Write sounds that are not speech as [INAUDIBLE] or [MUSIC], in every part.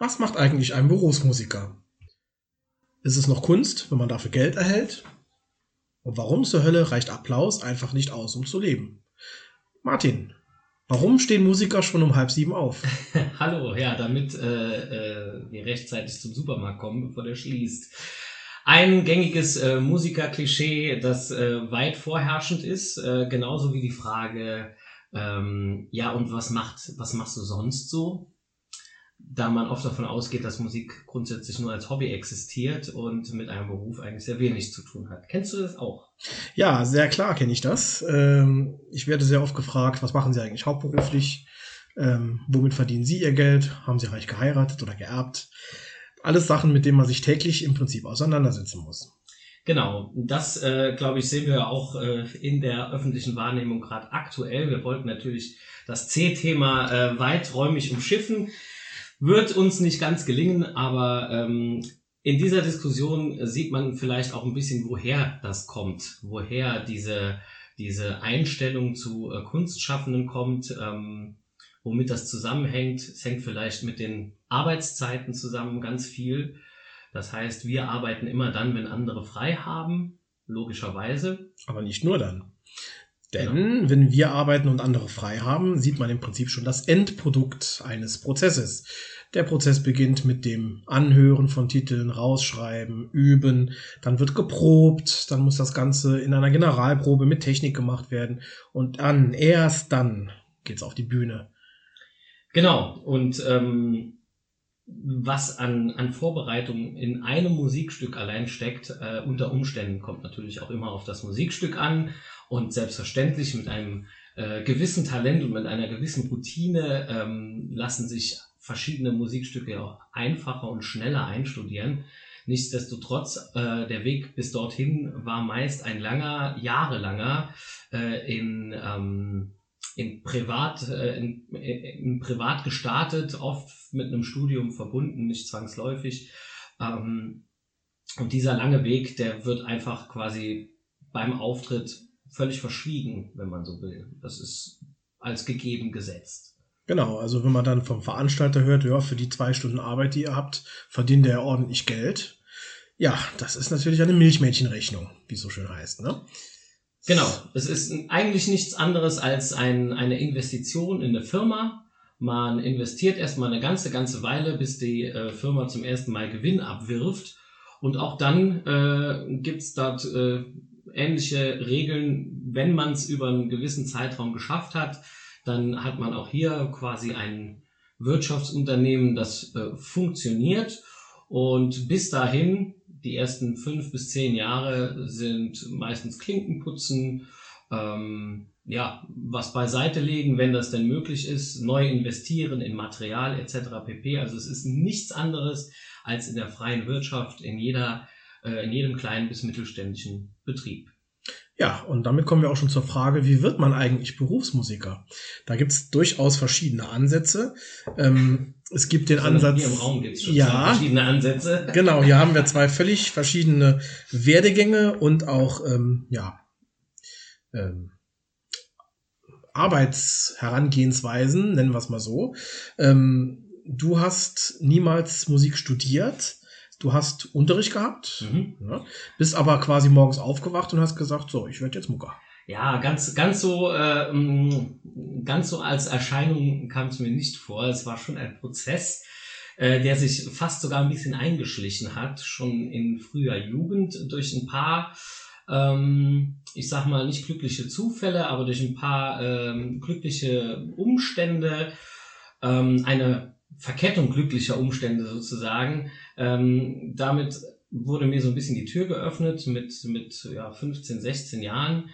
Was macht eigentlich ein Berufsmusiker? Ist es noch Kunst, wenn man dafür Geld erhält? Und warum zur Hölle reicht Applaus einfach nicht aus, um zu leben? Martin, warum stehen Musiker schon um halb sieben auf? [LAUGHS] Hallo, ja, damit äh, äh, wir rechtzeitig zum Supermarkt kommen, bevor der schließt. Ein gängiges äh, Musiker-Klischee, das äh, weit vorherrschend ist, äh, genauso wie die Frage, ähm, ja, und was macht, was machst du sonst so? Da man oft davon ausgeht, dass Musik grundsätzlich nur als Hobby existiert und mit einem Beruf eigentlich sehr wenig zu tun hat. Kennst du das auch? Ja, sehr klar kenne ich das. Ähm, ich werde sehr oft gefragt, was machen Sie eigentlich hauptberuflich? Ähm, womit verdienen Sie Ihr Geld? Haben Sie reich geheiratet oder geerbt? Alles Sachen, mit denen man sich täglich im Prinzip auseinandersetzen muss. Genau, das äh, glaube ich sehen wir auch äh, in der öffentlichen Wahrnehmung gerade aktuell. Wir wollten natürlich das C-Thema äh, weiträumig umschiffen. Wird uns nicht ganz gelingen, aber ähm, in dieser Diskussion sieht man vielleicht auch ein bisschen, woher das kommt, woher diese, diese Einstellung zu äh, Kunstschaffenden kommt, ähm, womit das zusammenhängt. Es hängt vielleicht mit den Arbeitszeiten zusammen ganz viel. Das heißt, wir arbeiten immer dann, wenn andere frei haben, logischerweise. Aber nicht nur dann. Denn genau. wenn wir arbeiten und andere frei haben, sieht man im Prinzip schon das Endprodukt eines Prozesses. Der Prozess beginnt mit dem Anhören von Titeln, rausschreiben, üben, dann wird geprobt, dann muss das Ganze in einer Generalprobe mit Technik gemacht werden und dann, erst dann geht's auf die Bühne. Genau, und ähm, was an, an Vorbereitung in einem Musikstück allein steckt, äh, unter Umständen kommt natürlich auch immer auf das Musikstück an und selbstverständlich mit einem äh, gewissen Talent und mit einer gewissen Routine ähm, lassen sich verschiedene Musikstücke auch einfacher und schneller einstudieren. Nichtsdestotrotz, äh, der Weg bis dorthin war meist ein langer, jahrelanger äh, in, ähm, in privat, äh, in, in privat gestartet, oft mit einem Studium verbunden, nicht zwangsläufig. Ähm, und dieser lange Weg, der wird einfach quasi beim Auftritt völlig verschwiegen, wenn man so will. Das ist als gegeben gesetzt. Genau, also wenn man dann vom Veranstalter hört, ja, für die zwei Stunden Arbeit, die ihr habt, verdient er ordentlich Geld. Ja, das ist natürlich eine Milchmädchenrechnung, wie es so schön heißt, ne? Genau, es ist eigentlich nichts anderes als ein, eine Investition in eine Firma. Man investiert erstmal eine ganze, ganze Weile, bis die äh, Firma zum ersten Mal Gewinn abwirft. Und auch dann äh, gibt's dort äh, ähnliche Regeln, wenn man es über einen gewissen Zeitraum geschafft hat, dann hat man auch hier quasi ein Wirtschaftsunternehmen, das äh, funktioniert. Und bis dahin, die ersten fünf bis zehn Jahre sind meistens Klinkenputzen, ähm, ja, was beiseite legen, wenn das denn möglich ist, neu investieren in Material etc. pp. Also es ist nichts anderes als in der freien Wirtschaft, in jeder, äh, in jedem kleinen bis mittelständischen Betrieb. Ja, und damit kommen wir auch schon zur Frage, wie wird man eigentlich Berufsmusiker? Da gibt es durchaus verschiedene Ansätze. Ähm, es gibt den so, Ansatz. Hier im Raum gibt's schon ja, verschiedene Ansätze. [LAUGHS] Genau, hier haben wir zwei völlig verschiedene Werdegänge und auch ähm, ja, ähm, Arbeitsherangehensweisen, nennen wir es mal so. Ähm, du hast niemals Musik studiert du hast Unterricht gehabt, mhm. ja, bist aber quasi morgens aufgewacht und hast gesagt, so, ich werde jetzt Mucker. Ja, ganz, ganz so, äh, mm, ganz so als Erscheinung kam es mir nicht vor. Es war schon ein Prozess, äh, der sich fast sogar ein bisschen eingeschlichen hat, schon in früher Jugend durch ein paar, ähm, ich sag mal nicht glückliche Zufälle, aber durch ein paar ähm, glückliche Umstände, ähm, eine Verkettung glücklicher Umstände sozusagen. Ähm, damit wurde mir so ein bisschen die Tür geöffnet mit, mit ja, 15, 16 Jahren.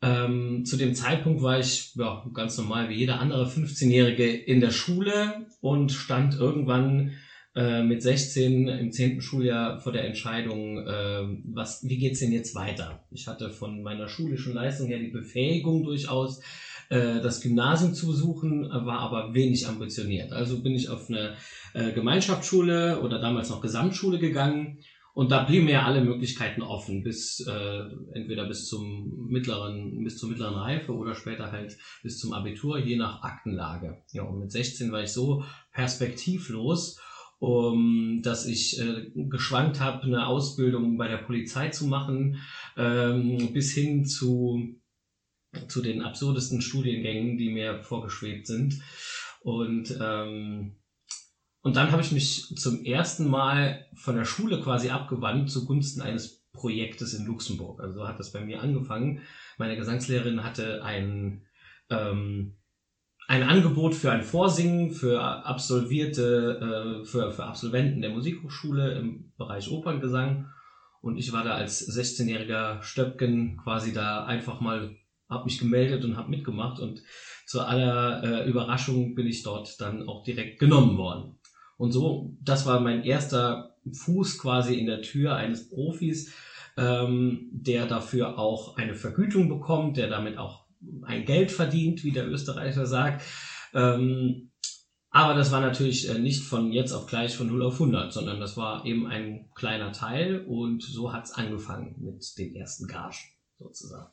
Ähm, zu dem Zeitpunkt war ich ja, ganz normal wie jeder andere 15-Jährige in der Schule und stand irgendwann äh, mit 16 im 10. Schuljahr vor der Entscheidung, äh, was, wie geht's denn jetzt weiter? Ich hatte von meiner schulischen Leistung her die Befähigung durchaus, äh, das Gymnasium zu besuchen, war aber wenig ambitioniert. Also bin ich auf eine äh, Gemeinschaftsschule oder damals noch Gesamtschule gegangen Und da blieben mir alle Möglichkeiten offen, bis äh, entweder bis zum mittleren, bis zur mittleren Reife oder später halt bis zum Abitur, je nach Aktenlage. Ja, und mit 16 war ich so perspektivlos, um, dass ich äh, geschwankt habe, eine Ausbildung bei der Polizei zu machen, ähm, bis hin zu zu den absurdesten Studiengängen, die mir vorgeschwebt sind. Und ähm, und dann habe ich mich zum ersten Mal von der Schule quasi abgewandt zugunsten eines Projektes in Luxemburg. Also so hat das bei mir angefangen. Meine Gesangslehrerin hatte ein, ähm, ein Angebot für ein Vorsingen für Absolvierte, äh, für, für Absolventen der Musikhochschule im Bereich Operngesang. Und ich war da als 16-jähriger Stöpken quasi da einfach mal, habe mich gemeldet und habe mitgemacht. Und zu aller äh, Überraschung bin ich dort dann auch direkt genommen worden. Und so, das war mein erster Fuß quasi in der Tür eines Profis, ähm, der dafür auch eine Vergütung bekommt, der damit auch ein Geld verdient, wie der Österreicher sagt. Ähm, aber das war natürlich äh, nicht von jetzt auf gleich von 0 auf 100, sondern das war eben ein kleiner Teil und so hat's angefangen mit den ersten Gagen sozusagen.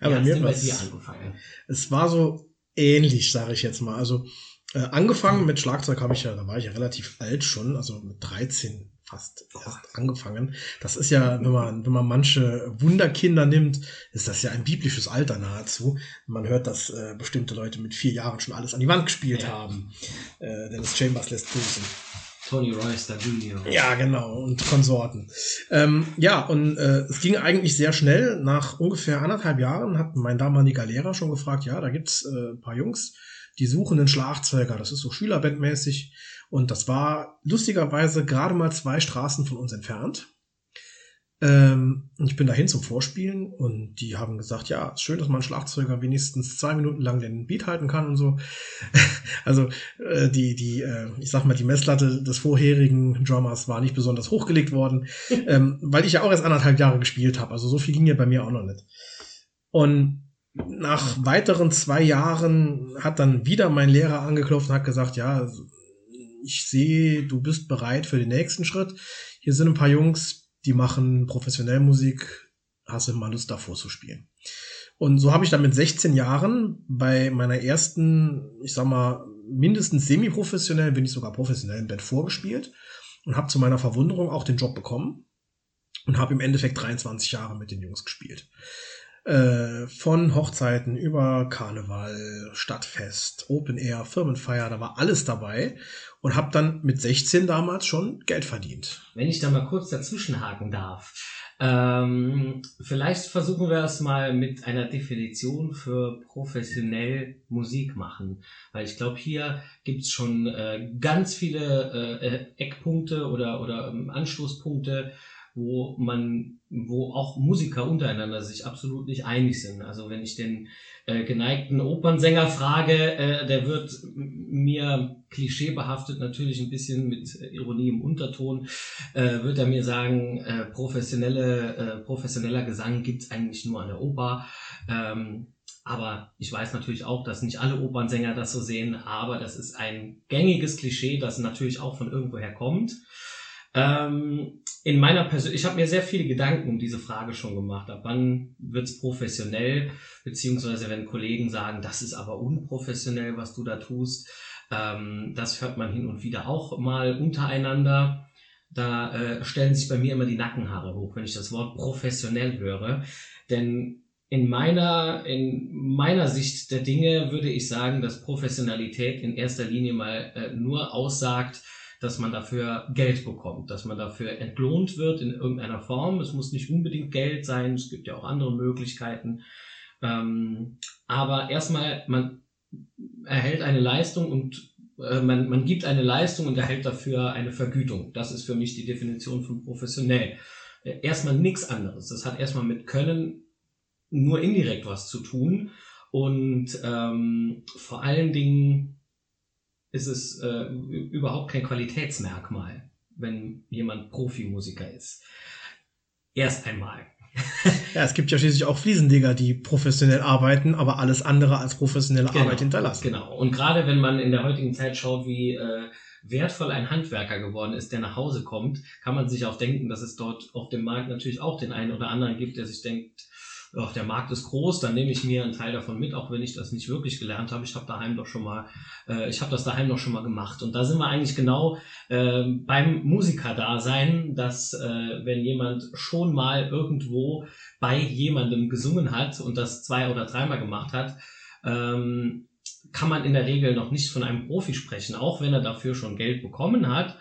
Ja, bei mir angefangen? Es war so ähnlich, sage ich jetzt mal. Also äh, angefangen mit Schlagzeug habe ich ja, da war ich ja relativ alt schon, also mit 13 fast erst angefangen. Das ist ja, wenn man, wenn man manche Wunderkinder nimmt, ist das ja ein biblisches Alter nahezu. Man hört, dass äh, bestimmte Leute mit vier Jahren schon alles an die Wand gespielt ja. haben. Äh, Dennis Chambers lässt grüßen. Tony Royster Jr. Ja, genau, und Konsorten. Ähm, ja, und äh, es ging eigentlich sehr schnell. Nach ungefähr anderthalb Jahren hat mein damaliger Lehrer schon gefragt, ja, da gibt's äh, ein paar Jungs, die suchen einen Schlagzeuger. Das ist so Schülerbandmäßig. Und das war lustigerweise gerade mal zwei Straßen von uns entfernt. Ähm, ich bin dahin zum Vorspielen und die haben gesagt, ja, schön, dass man Schlagzeuger wenigstens zwei Minuten lang den Beat halten kann und so. [LAUGHS] also äh, die, die, äh, ich sag mal, die Messlatte des vorherigen Drummers war nicht besonders hochgelegt worden, [LAUGHS] ähm, weil ich ja auch erst anderthalb Jahre gespielt habe. Also so viel ging ja bei mir auch noch nicht. Und nach weiteren zwei Jahren hat dann wieder mein Lehrer angeklopft und hat gesagt, ja, ich sehe, du bist bereit für den nächsten Schritt. Hier sind ein paar Jungs, die machen professionell Musik. Hast du mal Lust davor zu spielen? Und so habe ich dann mit 16 Jahren bei meiner ersten, ich sag mal, mindestens semi-professionell, wenn nicht sogar professionellen Band vorgespielt und habe zu meiner Verwunderung auch den Job bekommen und habe im Endeffekt 23 Jahre mit den Jungs gespielt. Äh, von Hochzeiten über Karneval, Stadtfest, Open Air, Firmenfeier, da war alles dabei und habe dann mit 16 damals schon Geld verdient. Wenn ich da mal kurz dazwischenhaken darf. Ähm, vielleicht versuchen wir es mal mit einer Definition für professionell Musik machen. Weil ich glaube, hier gibt's schon äh, ganz viele äh, Eckpunkte oder, oder ähm, Anstoßpunkte, wo man, wo auch Musiker untereinander sich absolut nicht einig sind. Also wenn ich den äh, geneigten Opernsänger frage, äh, der wird mir klischeebehaftet natürlich ein bisschen mit Ironie im Unterton, äh, wird er mir sagen, äh, professionelle, äh, professioneller Gesang gibt's eigentlich nur an der Oper. Ähm, aber ich weiß natürlich auch, dass nicht alle Opernsänger das so sehen, aber das ist ein gängiges Klischee, das natürlich auch von irgendwoher kommt. Ähm, in meiner Persön ich habe mir sehr viele Gedanken um diese Frage schon gemacht. Ab wann wird's professionell? Beziehungsweise wenn Kollegen sagen, das ist aber unprofessionell, was du da tust. Ähm, das hört man hin und wieder auch mal untereinander. Da äh, stellen sich bei mir immer die Nackenhaare hoch, wenn ich das Wort professionell höre. Denn in meiner, in meiner Sicht der Dinge würde ich sagen, dass Professionalität in erster Linie mal äh, nur aussagt, dass man dafür Geld bekommt, dass man dafür entlohnt wird in irgendeiner Form. Es muss nicht unbedingt Geld sein, es gibt ja auch andere Möglichkeiten. Ähm, aber erstmal, man erhält eine Leistung und äh, man, man gibt eine Leistung und erhält dafür eine Vergütung. Das ist für mich die Definition von professionell. Äh, erstmal nichts anderes. Das hat erstmal mit Können nur indirekt was zu tun und ähm, vor allen Dingen ist es äh, überhaupt kein Qualitätsmerkmal, wenn jemand Profimusiker ist. Erst einmal. [LAUGHS] ja, es gibt ja schließlich auch Fliesenleger, die professionell arbeiten, aber alles andere als professionelle genau, Arbeit hinterlassen. Genau. Und gerade wenn man in der heutigen Zeit schaut, wie äh, wertvoll ein Handwerker geworden ist, der nach Hause kommt, kann man sich auch denken, dass es dort auf dem Markt natürlich auch den einen oder anderen gibt, der sich denkt, oh, der Markt ist groß, dann nehme ich mir einen Teil davon mit, auch wenn ich das nicht wirklich gelernt habe. Ich habe daheim doch schon mal, äh, ich habe das daheim doch schon mal gemacht. Und da sind wir eigentlich genau äh, beim Musikerdasein, dass äh, wenn jemand schon mal irgendwo bei jemandem gesungen hat und das zwei oder dreimal gemacht hat, ähm, kann man in der Regel noch nicht von einem Profi sprechen, auch wenn er dafür schon Geld bekommen hat.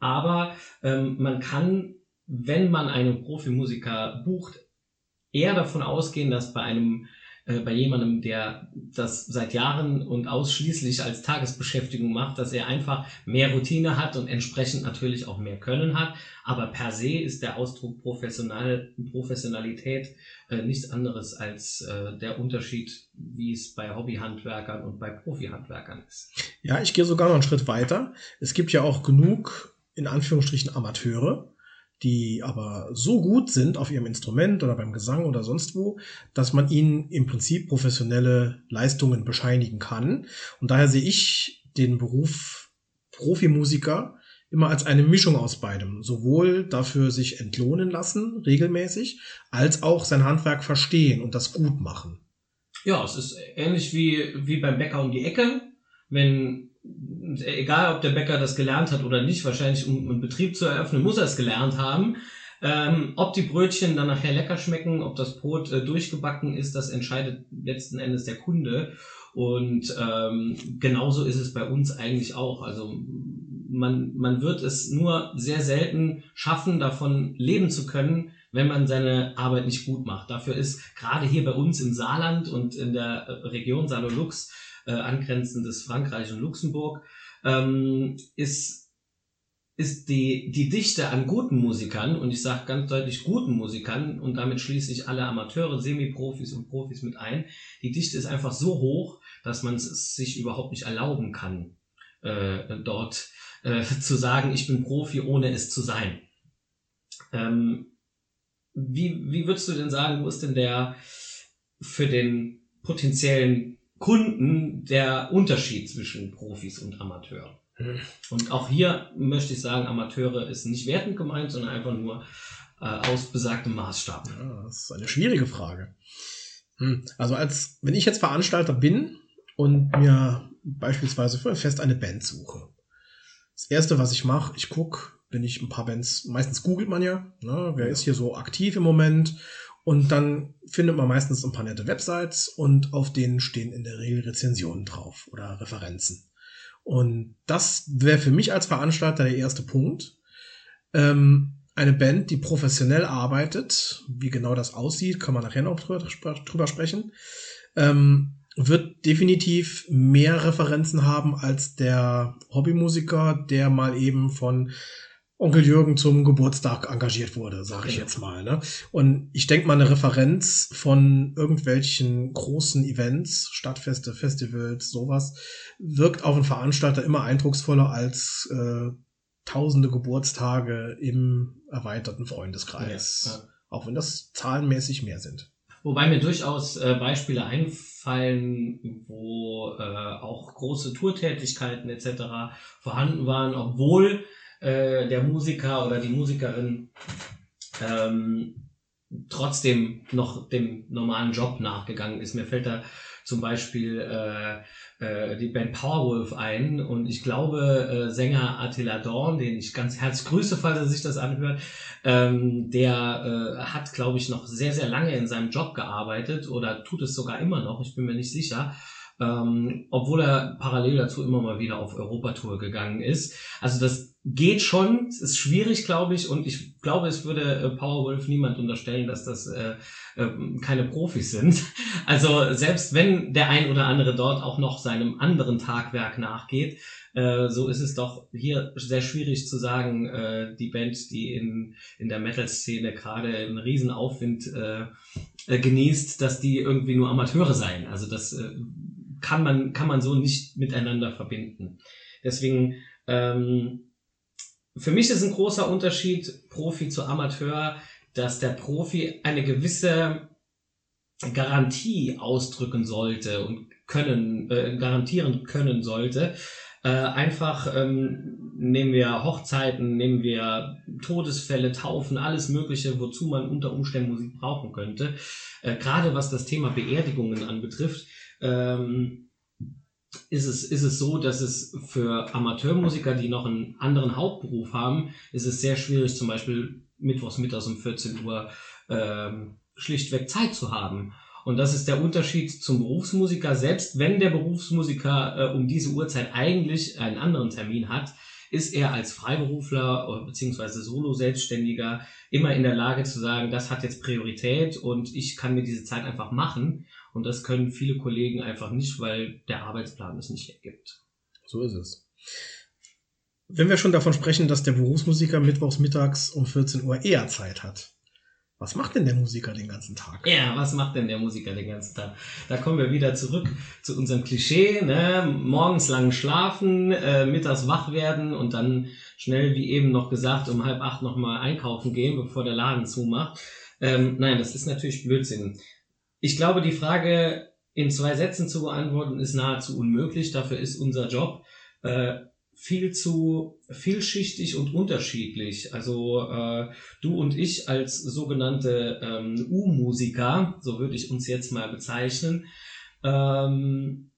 Aber ähm, man kann, wenn man einen Profimusiker bucht, eher davon ausgehen, dass bei einem äh, bei jemandem, der das seit Jahren und ausschließlich als Tagesbeschäftigung macht, dass er einfach mehr Routine hat und entsprechend natürlich auch mehr Können hat. Aber per se ist der Ausdruck Professional, Professionalität äh, nichts anderes als äh, der Unterschied, wie es bei Hobbyhandwerkern und bei Profihandwerkern ist. Ja, ich gehe sogar noch einen Schritt weiter. Es gibt ja auch genug, in Anführungsstrichen, Amateure, die aber so gut sind auf ihrem Instrument oder beim Gesang oder sonst wo, dass man ihnen im Prinzip professionelle Leistungen bescheinigen kann. Und daher sehe ich den Beruf Profimusiker immer als eine Mischung aus beidem. Sowohl dafür sich entlohnen lassen, regelmäßig, als auch sein Handwerk verstehen und das gut machen. Ja, es ist ähnlich wie, wie beim Bäcker um die Ecke. Wenn egal ob der Bäcker das gelernt hat oder nicht, wahrscheinlich um einen Betrieb zu eröffnen, muss er es gelernt haben. Ähm, ob die Brötchen dann nachher lecker schmecken, ob das Brot äh, durchgebacken ist, das entscheidet letzten Endes der Kunde. Und ähm, genauso ist es bei uns eigentlich auch. Also man, man wird es nur sehr selten schaffen, davon leben zu können, wenn man seine Arbeit nicht gut macht. Dafür ist gerade hier bei uns im Saarland und in der Region Salolux äh, angrenzendes Frankreich und Luxemburg, ähm, ist ist die, die Dichte an guten Musikern, und ich sage ganz deutlich guten Musikern, und damit schließe ich alle Amateure, Semi-Profis und Profis mit ein, die Dichte ist einfach so hoch, dass man es sich überhaupt nicht erlauben kann, äh, dort äh, [LAUGHS] zu sagen, ich bin Profi, ohne es zu sein. Ähm, wie, wie würdest du denn sagen, wo ist denn der für den potenziellen Kunden der Unterschied zwischen Profis und Amateuren. Hm. Und auch hier möchte ich sagen, Amateure ist nicht wertend gemeint, sondern einfach nur äh, aus besagtem Maßstab. Ja, das ist eine schwierige Frage. Hm. Also als wenn ich jetzt Veranstalter bin und mir beispielsweise für ein Fest eine Band suche. Das erste, was ich mache, ich gucke, wenn ich ein paar Bands, meistens googelt man ja, ne, wer ist hier so aktiv im Moment und dann findet man meistens ein paar nette Websites und auf denen stehen in der Regel Rezensionen drauf oder Referenzen. Und das wäre für mich als Veranstalter der erste Punkt. Ähm, eine Band, die professionell arbeitet, wie genau das aussieht, kann man nachher noch drüber, drüber sprechen, ähm, wird definitiv mehr Referenzen haben als der Hobbymusiker, der mal eben von Onkel Jürgen zum Geburtstag engagiert wurde, sage ich jetzt mal. Ne? Und ich denke mal, eine Referenz von irgendwelchen großen Events, Stadtfeste, Festivals, sowas, wirkt auf einen Veranstalter immer eindrucksvoller als äh, tausende Geburtstage im erweiterten Freundeskreis. Ja, ja. Auch wenn das zahlenmäßig mehr sind. Wobei mir durchaus äh, Beispiele einfallen, wo äh, auch große Tourtätigkeiten etc. vorhanden waren, obwohl äh, der Musiker oder die Musikerin ähm, trotzdem noch dem normalen Job nachgegangen ist. Mir fällt da zum Beispiel äh, äh, die Band Powerwolf ein und ich glaube äh, Sänger Attila Dorn, den ich ganz herzlich grüße, falls er sich das anhört, ähm, der äh, hat, glaube ich, noch sehr, sehr lange in seinem Job gearbeitet oder tut es sogar immer noch, ich bin mir nicht sicher ähm, obwohl er parallel dazu immer mal wieder auf Europatour gegangen ist. Also das geht schon, es ist schwierig, glaube ich, und ich glaube, es würde äh, Powerwolf niemand unterstellen, dass das äh, äh, keine Profis sind. [LAUGHS] Also selbst wenn der ein oder andere dort auch noch seinem anderen Tagwerk nachgeht, äh, so ist es doch hier sehr schwierig zu sagen, äh, die Band, die in, in der Metal-Szene gerade einen riesen Aufwind äh, genießt, dass die irgendwie nur Amateure seien. Also das kann man, kann man so nicht miteinander verbinden. Deswegen, ähm, für mich ist ein großer Unterschied Profi zu Amateur dass der Profi eine gewisse Garantie ausdrücken sollte und können, äh, garantieren können sollte. Äh, einfach ähm, nehmen wir Hochzeiten, nehmen wir Todesfälle, Taufen, alles Mögliche, wozu man unter Umständen Musik brauchen könnte. Äh, Gerade was das Thema Beerdigungen anbetrifft, ähm, ist es, ist es so, dass es für Amateurmusiker, die noch einen anderen Hauptberuf haben, ist es sehr schwierig, zum Beispiel mittwochs mittags um 14 Uhr ähm, schlichtweg Zeit zu haben. Und das ist der Unterschied zum Berufsmusiker. Selbst wenn der Berufsmusiker äh, um diese Uhrzeit eigentlich einen anderen Termin hat, ist er als Freiberufler beziehungsweise Solo-Selbstständiger immer in der Lage zu sagen, das hat jetzt Priorität und ich kann mir diese Zeit einfach machen. Und das können viele Kollegen einfach nicht, weil der Arbeitsplan es nicht ergibt. So ist es. Wenn wir schon davon sprechen, dass der Berufsmusiker mittwochs mittags um 14 Uhr eher Zeit hat, was macht denn der Musiker den ganzen Tag? Ja, was macht denn der Musiker den ganzen Tag? Da kommen wir wieder zurück zu unserem Klischee. Ne? Morgens lang schlafen, äh, mittags wach werden und dann schnell, wie eben noch gesagt, um halb acht nochmal einkaufen gehen, bevor der Laden zumacht. Ähm, nein, das ist natürlich Blödsinn. Ich glaube, die Frage in zwei Sätzen zu beantworten, ist nahezu unmöglich. Dafür ist unser Job. Äh, viel zu vielschichtig und unterschiedlich. Also äh, du und ich als sogenannte ähm, U-Musiker, so würde ich uns jetzt mal bezeichnen, ähm,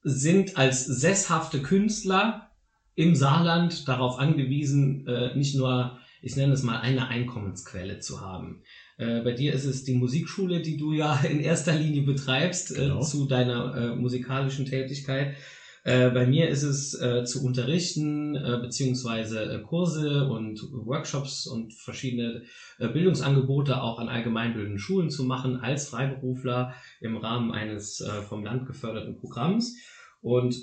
sind als sesshafte Künstler im Saarland darauf angewiesen, äh, nicht nur, ich nenne es mal, eine Einkommensquelle zu haben. Äh, bei dir ist es die Musikschule, die du ja [LAUGHS] in erster Linie betreibst äh, genau. zu deiner äh, musikalischen Tätigkeit. Äh, bei mir ist es äh, zu unterrichten, äh, beziehungsweise äh, Kurse und Workshops und verschiedene äh, Bildungsangebote auch an allgemeinbildenden Schulen zu machen als Freiberufler im Rahmen eines äh, vom Land geförderten Programms. Und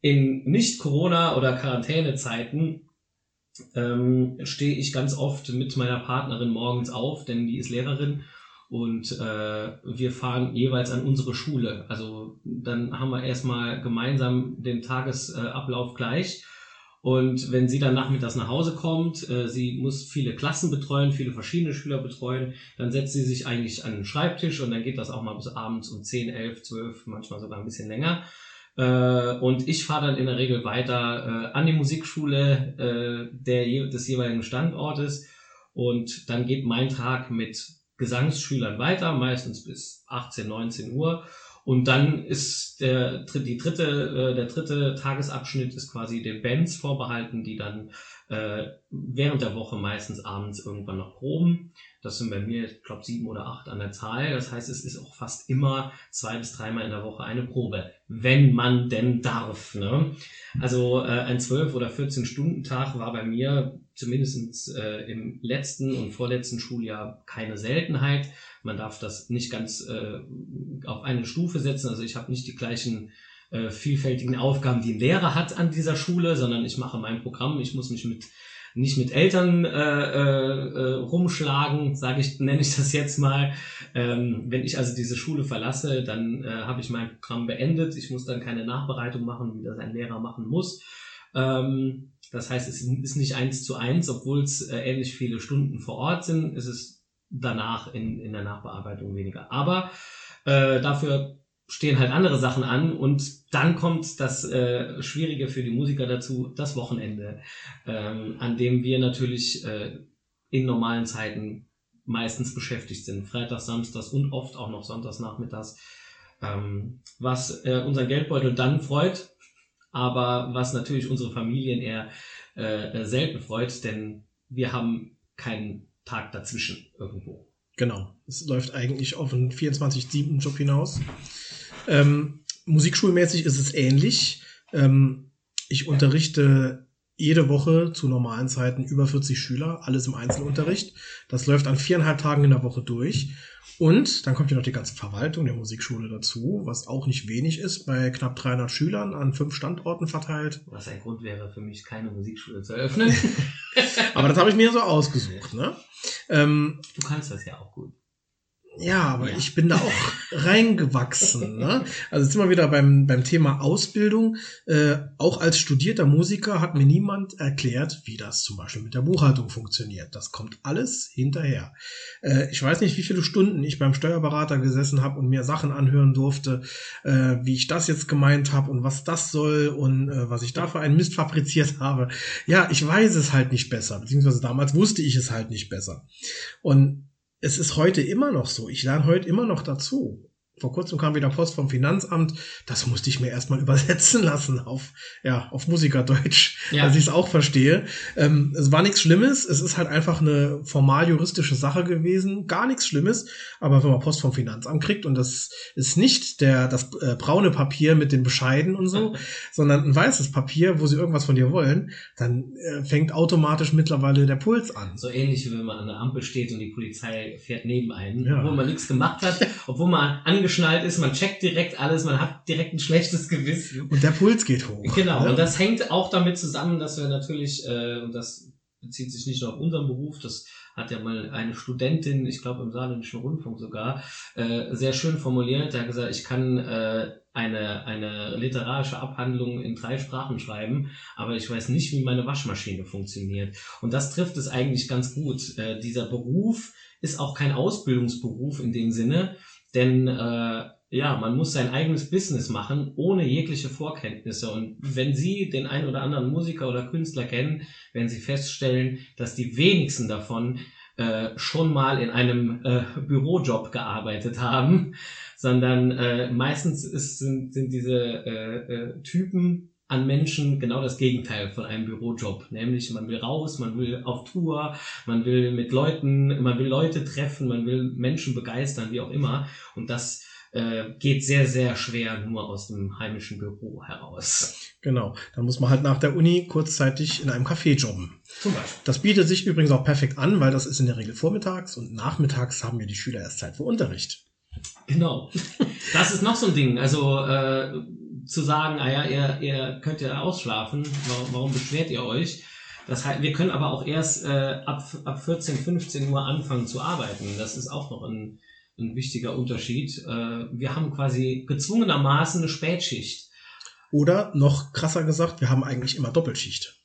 in Nicht-Corona- oder Quarantänezeiten ähm, stehe ich ganz oft mit meiner Partnerin morgens auf, denn die ist Lehrerin und äh, wir fahren jeweils an unsere Schule. Also dann haben wir erstmal gemeinsam den Tagesablauf gleich. Und wenn sie dann nachmittags nach Hause kommt, äh, sie muss viele Klassen betreuen, viele verschiedene Schüler betreuen, dann setzt sie sich eigentlich an den Schreibtisch und dann geht das auch mal bis abends um 10, 11, 12, manchmal sogar ein bisschen länger. Äh, und ich fahre dann in der Regel weiter äh, an die Musikschule äh, der, des jeweiligen Standortes. Und dann geht mein Tag mit Gesangsschülern weiter, meistens bis 18, 19 Uhr. Und dann ist der, die dritte, äh, der dritte Tagesabschnitt ist quasi den Bands vorbehalten, die dann äh, während der Woche meistens abends irgendwann noch proben. Das sind bei mir, ich glaube, sieben oder acht an der Zahl. Das heißt, es ist auch fast immer zwei bis dreimal in der Woche eine Probe, wenn man denn darf. Ne? Also äh, ein zwölf oder 14 Stunden Tag war bei mir zumindest äh, im letzten und vorletzten Schuljahr keine Seltenheit. Man darf das nicht ganz äh, auf eine Stufe setzen. Also ich habe nicht die gleichen äh, vielfältigen Aufgaben, die ein Lehrer hat an dieser Schule, sondern ich mache mein Programm. Ich muss mich mit nicht mit Eltern äh, äh, äh, rumschlagen, sage ich, nenne ich das jetzt mal. Ähm, wenn ich also diese Schule verlasse, dann äh, habe ich mein Programm beendet. Ich muss dann keine Nachbereitung machen, wie das ein Lehrer machen muss. Ähm, das heißt, es ist nicht eins zu eins, obwohl es äh, ähnlich viele Stunden vor Ort sind. Es ist danach in, in der Nachbearbeitung weniger. Aber äh, dafür stehen halt andere Sachen an und dann kommt das äh, Schwierige für die Musiker dazu, das Wochenende, ähm, an dem wir natürlich äh, in normalen Zeiten meistens beschäftigt sind. Freitags, Samstags und oft auch noch Sonntags nachmittags. Ähm, was äh, unseren Geldbeutel dann freut, aber was natürlich unsere Familien eher äh, selten freut, denn wir haben keinen Tag dazwischen irgendwo. Genau. Es läuft eigentlich auf einen 24-7-Job hinaus. Ähm, musikschulmäßig ist es ähnlich. Ähm, ich unterrichte jede Woche zu normalen Zeiten über 40 Schüler, alles im Einzelunterricht. Das läuft an viereinhalb Tagen in der Woche durch. Und dann kommt ja noch die ganze Verwaltung der Musikschule dazu, was auch nicht wenig ist, bei knapp 300 Schülern an fünf Standorten verteilt. Was ein Grund wäre für mich, keine Musikschule zu eröffnen. [LAUGHS] Aber das habe ich mir so ausgesucht. Ne? Ähm, du kannst das ja auch gut. Ja, aber ja. ich bin da auch reingewachsen. [LAUGHS] Ne? Also jetzt sind wir wieder beim, beim Thema Ausbildung. Äh, auch als studierter Musiker hat mir niemand erklärt, wie das zum Beispiel mit der Buchhaltung funktioniert. Das kommt alles hinterher. Äh, ich weiß nicht, wie viele Stunden ich beim Steuerberater gesessen habe und mir Sachen anhören durfte, äh, wie ich das jetzt gemeint habe und was das soll und äh, was ich da für einen Mist fabriziert [LAUGHS] habe. Ja, ich weiß es halt nicht besser, beziehungsweise damals wusste ich es halt nicht besser. Und es ist heute immer noch so. Ich lerne heute immer noch dazu. Vor kurzem kam wieder Post vom Finanzamt. Das musste ich mir erstmal [LAUGHS] übersetzen lassen auf, ja, auf Musikerdeutsch, ja. dass ich es auch verstehe. Ähm, es war nichts Schlimmes. Es ist halt einfach eine formal juristische Sache gewesen. Gar nichts Schlimmes. Aber wenn man Post vom Finanzamt kriegt und das ist nicht der, das äh, braune Papier mit den Bescheiden und so, [LAUGHS] sondern ein weißes Papier, wo sie irgendwas von dir wollen, dann äh, fängt automatisch mittlerweile der Puls an. So ähnlich wie wenn man an der Ampel steht und die Polizei fährt neben einen, ja. obwohl man nichts gemacht hat, [LAUGHS] obwohl man ange angeschnallt ist, man checkt direkt alles, man hat direkt ein schlechtes Gewissen. Und der Puls geht hoch. Genau, ja. und das hängt auch damit zusammen, dass wir natürlich, äh, und das bezieht sich nicht nur auf unseren Beruf, das hat ja mal eine Studentin, ich glaube im Saarländischen Rundfunk sogar, äh, sehr schön formuliert. Da hat gesagt, ich kann äh, eine, eine literarische Abhandlung in drei Sprachen schreiben, aber ich weiß nicht, wie meine Waschmaschine funktioniert. Und das trifft es eigentlich ganz gut. Äh, dieser Beruf ist auch kein Ausbildungsberuf in dem Sinne, denn äh, ja, man muss sein eigenes Business machen, ohne jegliche Vorkenntnisse. Und wenn Sie den einen oder anderen Musiker oder Künstler kennen, werden Sie feststellen, dass die wenigsten davon äh, schon mal in einem äh, Bürojob gearbeitet haben, sondern äh, meistens ist, sind, sind diese äh, äh, Typen an Menschen genau das Gegenteil von einem Bürojob. Nämlich man will raus, man will auf Tour, man will mit Leuten, man will Leute treffen, man will Menschen begeistern, wie auch immer. Und das äh, geht sehr, sehr schwer nur aus dem heimischen Büro heraus. Genau. Dann muss man halt nach der Uni kurzzeitig in einem Café jobben. Zum Beispiel. Das bietet sich übrigens auch perfekt an, weil das ist in der Regel vormittags und nachmittags haben ja die Schüler erst Zeit für Unterricht. Genau. Das ist noch so ein Ding. Also äh, zu sagen, ah ja, ihr, ihr könnt ja ausschlafen, warum, warum beschwert ihr euch? Das heißt, wir können aber auch erst äh, ab, ab 14, 15 Uhr anfangen zu arbeiten. Das ist auch noch ein, ein wichtiger Unterschied. Äh, wir haben quasi gezwungenermaßen eine Spätschicht. Oder noch krasser gesagt, wir haben eigentlich immer Doppelschicht.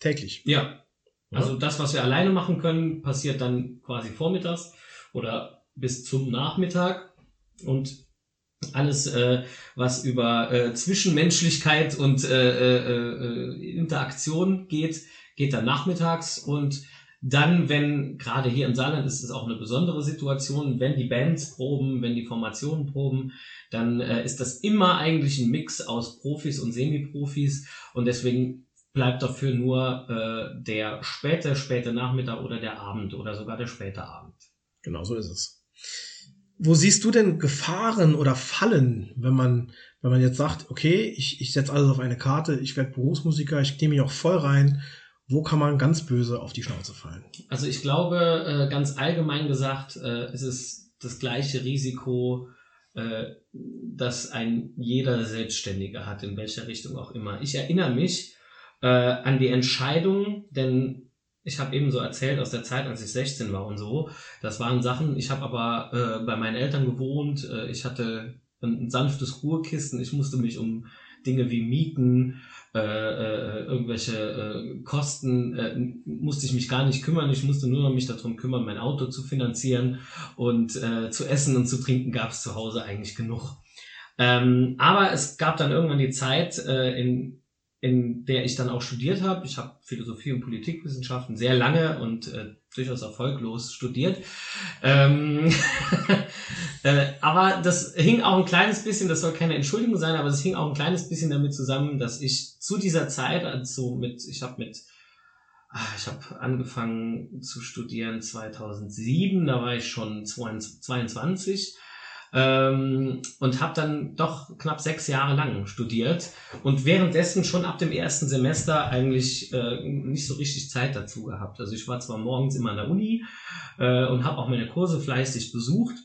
Täglich. Ja. Also das, was wir alleine machen können, passiert dann quasi vormittags oder bis zum Nachmittag. Und alles, äh, was über äh, Zwischenmenschlichkeit und äh, äh, äh, Interaktion geht, geht dann nachmittags und dann, wenn, gerade hier im Saarland ist es auch eine besondere Situation, wenn die Bands proben, wenn die Formationen proben, dann äh, ist das immer eigentlich ein Mix aus Profis und Semi-Profis und deswegen bleibt dafür nur äh, der späte, späte Nachmittag oder der Abend oder sogar der späte Abend. Genau so ist es. Wo siehst du denn Gefahren oder Fallen, wenn man, wenn man jetzt sagt, okay, ich, ich setze alles auf eine Karte, ich werde Berufsmusiker, ich nehme mich auch voll rein. Wo kann man ganz böse auf die Schnauze fallen? Also ich glaube, äh, ganz allgemein gesagt, äh, ist es das gleiche Risiko, äh, dass ein jeder Selbstständige hat, in welcher Richtung auch immer. Ich erinnere mich an die Entscheidung, denn ich habe eben so erzählt aus der Zeit, als ich 16 war und so. Das waren Sachen, ich habe aber äh, bei meinen Eltern gewohnt, äh, ich hatte ein, sanftes Ruhekissen, ich musste mich um Dinge wie Mieten, äh, äh, irgendwelche äh, Kosten, äh, musste ich mich gar nicht kümmern. Ich musste nur noch mich darum kümmern, mein Auto zu finanzieren und äh, zu essen und zu trinken gab es zu Hause eigentlich genug. Ähm, aber es gab dann irgendwann die Zeit, äh, in in der ich dann auch studiert habe. Ich habe Philosophie und Politikwissenschaften sehr lange und äh, durchaus erfolglos studiert. Ähm [LAUGHS] äh, aber das hing auch ein kleines bisschen, das soll keine Entschuldigung sein, aber es hing auch ein kleines bisschen damit zusammen, dass ich zu dieser Zeit, also mit, ich habe mit, ah, ich habe angefangen zu studieren 2007, da war ich schon 22 ähm, und habe dann doch knapp sechs Jahre lang studiert und währenddessen schon ab dem ersten Semester eigentlich äh, nicht so richtig Zeit dazu gehabt. Also ich war zwar morgens immer an der Uni äh, und habe auch meine Kurse fleißig besucht,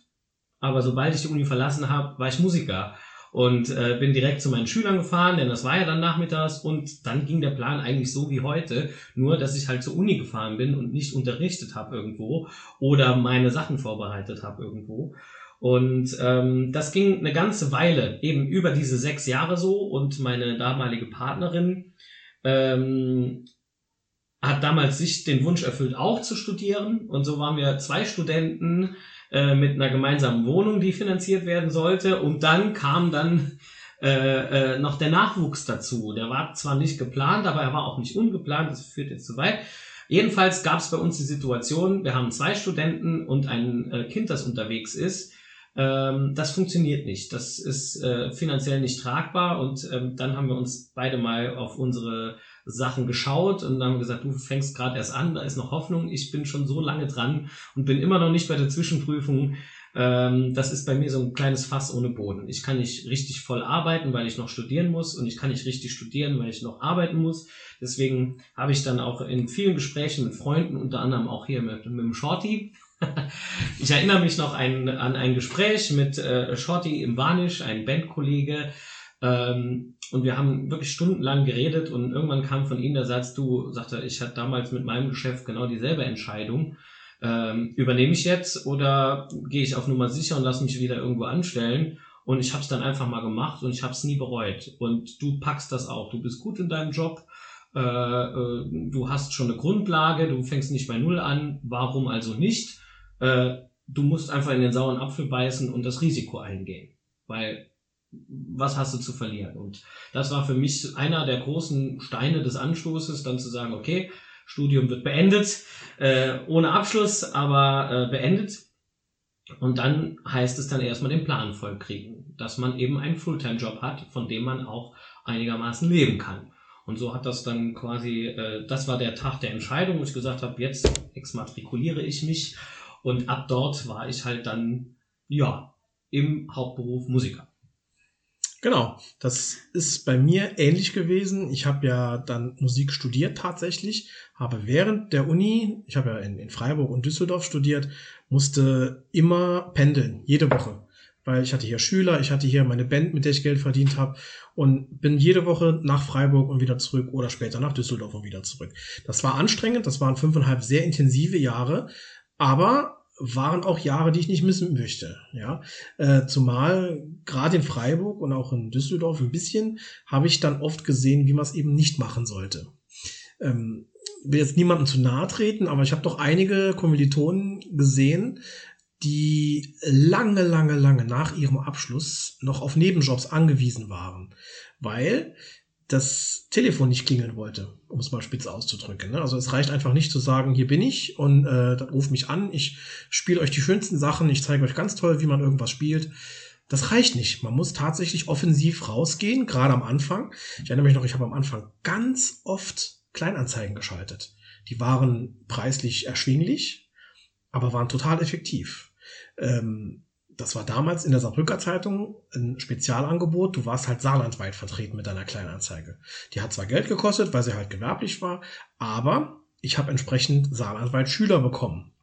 aber sobald ich die Uni verlassen habe, war ich Musiker. und äh, bin direkt zu meinen Schülern gefahren, denn das war ja dann nachmittags und dann ging der Plan eigentlich so wie heute, nur dass ich halt zur Uni gefahren bin und nicht unterrichtet habe irgendwo oder meine Sachen vorbereitet habe irgendwo. Und ähm, das ging eine ganze Weile, eben über diese sechs Jahre so. Und meine damalige Partnerin ähm, hat damals sich den Wunsch erfüllt, auch zu studieren. Und so waren wir zwei Studenten äh, mit einer gemeinsamen Wohnung, die finanziert werden sollte. Und dann kam dann äh, äh, noch der Nachwuchs dazu. Der war zwar nicht geplant, aber er war auch nicht ungeplant. Das führt jetzt zu weit. Jedenfalls gab es bei uns die Situation, wir haben zwei Studenten und ein äh, Kind, das unterwegs ist. Ähm, das funktioniert nicht. Das ist äh, finanziell nicht tragbar. Und ähm, dann haben wir uns beide mal auf unsere Sachen geschaut und dann haben wir gesagt, du fängst gerade erst an, da ist noch Hoffnung. Ich bin schon so lange dran und bin immer noch nicht bei der Zwischenprüfung. Ähm, das ist bei mir so ein kleines Fass ohne Boden. Ich kann nicht richtig voll arbeiten, weil ich noch studieren muss und ich kann nicht richtig studieren, weil ich noch arbeiten muss. Deswegen habe ich dann auch in vielen Gesprächen mit Freunden, unter anderem auch hier mit, mit dem Shorty, ich erinnere mich noch ein, an ein Gespräch mit äh, Shorty im Varnish, ein Bandkollege, ähm, und wir haben wirklich stundenlang geredet und irgendwann kam von ihm der Satz, du, sagte, ich hatte damals mit meinem Geschäft genau dieselbe Entscheidung. Ähm, übernehme ich jetzt oder gehe ich auf Nummer sicher und lasse mich wieder irgendwo anstellen? Und ich habe es dann einfach mal gemacht und ich habe es nie bereut. Und du packst das auch. Du bist gut in deinem Job. Äh, äh, du hast schon eine Grundlage. Du fängst nicht bei Null an. Warum also nicht? Äh, du musst einfach in den sauren Apfel beißen und das Risiko eingehen. Weil was hast du zu verlieren? Und das war für mich einer der großen Steine des Anstoßes, dann zu sagen, okay, Studium wird beendet, äh, ohne Abschluss, aber äh, beendet. Und dann heißt es dann erstmal den Plan vollkriegen, dass man eben einen Fulltime-Job hat, von dem man auch einigermaßen leben kann. Und so hat das dann quasi, äh, das war der Tag der Entscheidung, wo ich gesagt habe, jetzt exmatrikuliere ich mich. Und ab dort war ich halt dann, ja, im Hauptberuf Musiker. Genau, das ist bei mir ähnlich gewesen. Ich habe ja dann Musik studiert tatsächlich, habe während der Uni, ich habe ja in, in Freiburg und Düsseldorf studiert, musste immer pendeln, jede Woche. Weil ich hatte hier Schüler, ich hatte hier meine Band, mit der ich Geld verdient habe und bin jede Woche nach Freiburg und wieder zurück oder später nach Düsseldorf und wieder zurück. Das war anstrengend, das waren fünfeinhalb sehr intensive Jahre, aber waren auch Jahre, die ich nicht missen möchte. Ja, äh, zumal gerade in Freiburg und auch in Düsseldorf ein bisschen habe ich dann oft gesehen, wie man es eben nicht machen sollte. Ähm, will jetzt niemandem zu nahe treten, aber ich habe doch einige Kommilitonen gesehen, die lange, lange, lange nach ihrem Abschluss noch auf Nebenjobs angewiesen waren, weil das Telefon nicht klingeln wollte, um es mal spitz auszudrücken. Ne? Also es reicht einfach nicht zu sagen, hier bin ich und äh, dann ruft mich an, ich spiele euch die schönsten Sachen, ich zeige euch ganz toll, wie man irgendwas spielt. Das reicht nicht. Man muss tatsächlich offensiv rausgehen, gerade am Anfang. Ich erinnere mich noch, ich habe am Anfang ganz oft Kleinanzeigen geschaltet. Die waren preislich erschwinglich, aber waren total effektiv. Ähm, das war damals in der Saarbrücker Zeitung ein Spezialangebot. Du warst halt saarlandweit vertreten mit deiner Kleinanzeige. Die hat zwar Geld gekostet, weil sie halt gewerblich war, aber ich habe entsprechend saarlandweit Schüler bekommen.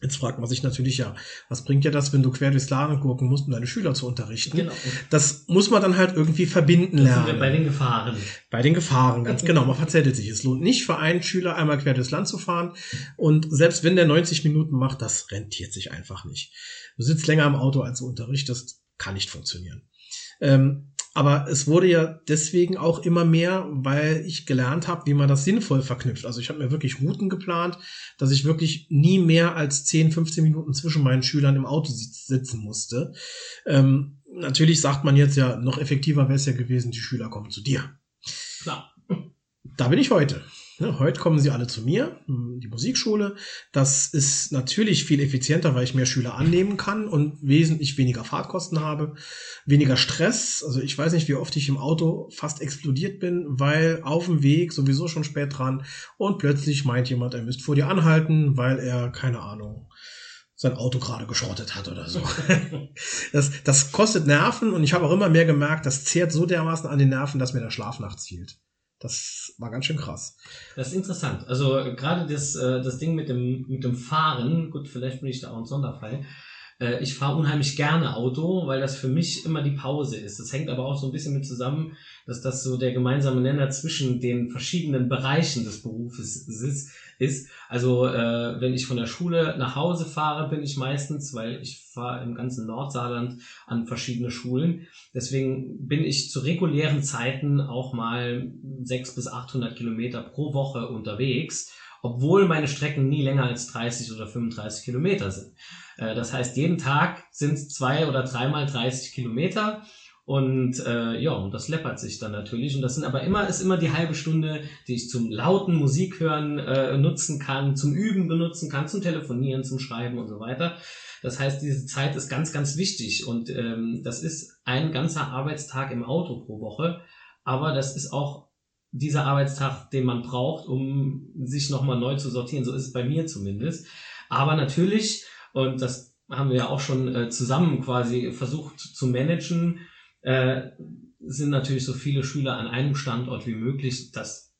Jetzt fragt man sich natürlich ja, was bringt dir das, wenn du quer durchs Laden gucken musst, um deine Schüler zu unterrichten? Genau. Das muss man dann halt irgendwie verbinden das lernen. Sind wir bei den Gefahren. Bei den Gefahren, ganz [LAUGHS] genau. Man verzettelt sich. Es lohnt nicht für einen Schüler einmal quer durchs Land zu fahren. Und selbst wenn der 90 Minuten macht, das rentiert sich einfach nicht. Du sitzt länger im Auto, als du unterrichtest, kann nicht funktionieren. Ähm, aber es wurde ja deswegen auch immer mehr, weil ich gelernt habe, wie man das sinnvoll verknüpft. Also ich habe mir wirklich Routen geplant, dass ich wirklich nie mehr als 10, 15 Minuten zwischen meinen Schülern im Auto sitzen musste. Ähm, natürlich sagt man jetzt ja, noch effektiver wäre es ja gewesen, die Schüler kommen zu dir. Klar. Da bin ich heute. Ne, heute kommen sie alle zu mir, hm, die Musikschule. Das ist natürlich viel effizienter, weil ich mehr Schüler annehmen kann und wesentlich weniger Fahrtkosten habe, weniger Stress. Also ich weiß nicht, wie oft ich im Auto fast explodiert bin, weil auf dem Weg sowieso schon spät dran und plötzlich meint jemand, er müsste vor dir anhalten, weil er, keine Ahnung, sein Auto gerade geschrottet hat oder so. [LAUGHS] das, das kostet Nerven und ich habe auch immer mehr gemerkt, das zehrt so dermaßen an den Nerven, dass mir der Schlaf nachts fehlt. Das war ganz schön krass. Das ist interessant. Also gerade das, äh, das Ding mit dem, mit dem Fahren, gut, vielleicht bin ich da auch ein Sonderfall. Äh, ich fahre unheimlich gerne Auto, weil das für mich immer die Pause ist. Das hängt aber auch so ein bisschen mit zusammen, dass das so der gemeinsame Nenner zwischen den verschiedenen Bereichen des Berufes ist. Ist. Also äh, wenn ich von der Schule nach Hause fahre, bin ich meistens, weil ich fahre im ganzen Nordsaarland an verschiedene Schulen. Deswegen bin ich zu regulären Zeiten auch mal 600 bis 800 Kilometer pro Woche unterwegs obwohl meine Strecken nie länger als 30 oder 35 Kilometer sind. Äh, das heißt, jeden Tag sind es zwei oder dreimal 30 Kilometer. Und äh, ja, und das läppert sich dann natürlich. Und das sind aber immer, ist immer die halbe Stunde, die ich zum lauten Musik hören äh, nutzen kann, zum Üben benutzen kann, zum Telefonieren, zum Schreiben und so weiter. Das heißt, diese Zeit ist ganz, ganz wichtig. Und ähm, das ist ein ganzer Arbeitstag im Auto pro Woche. Aber das ist auch dieser Arbeitstag, den man braucht, um sich nochmal neu zu sortieren. So ist es bei mir zumindest. Aber natürlich und das haben wir ja auch schon äh, zusammen quasi versucht zu managen, äh, sind natürlich so viele Schüler an einem Standort wie möglich das,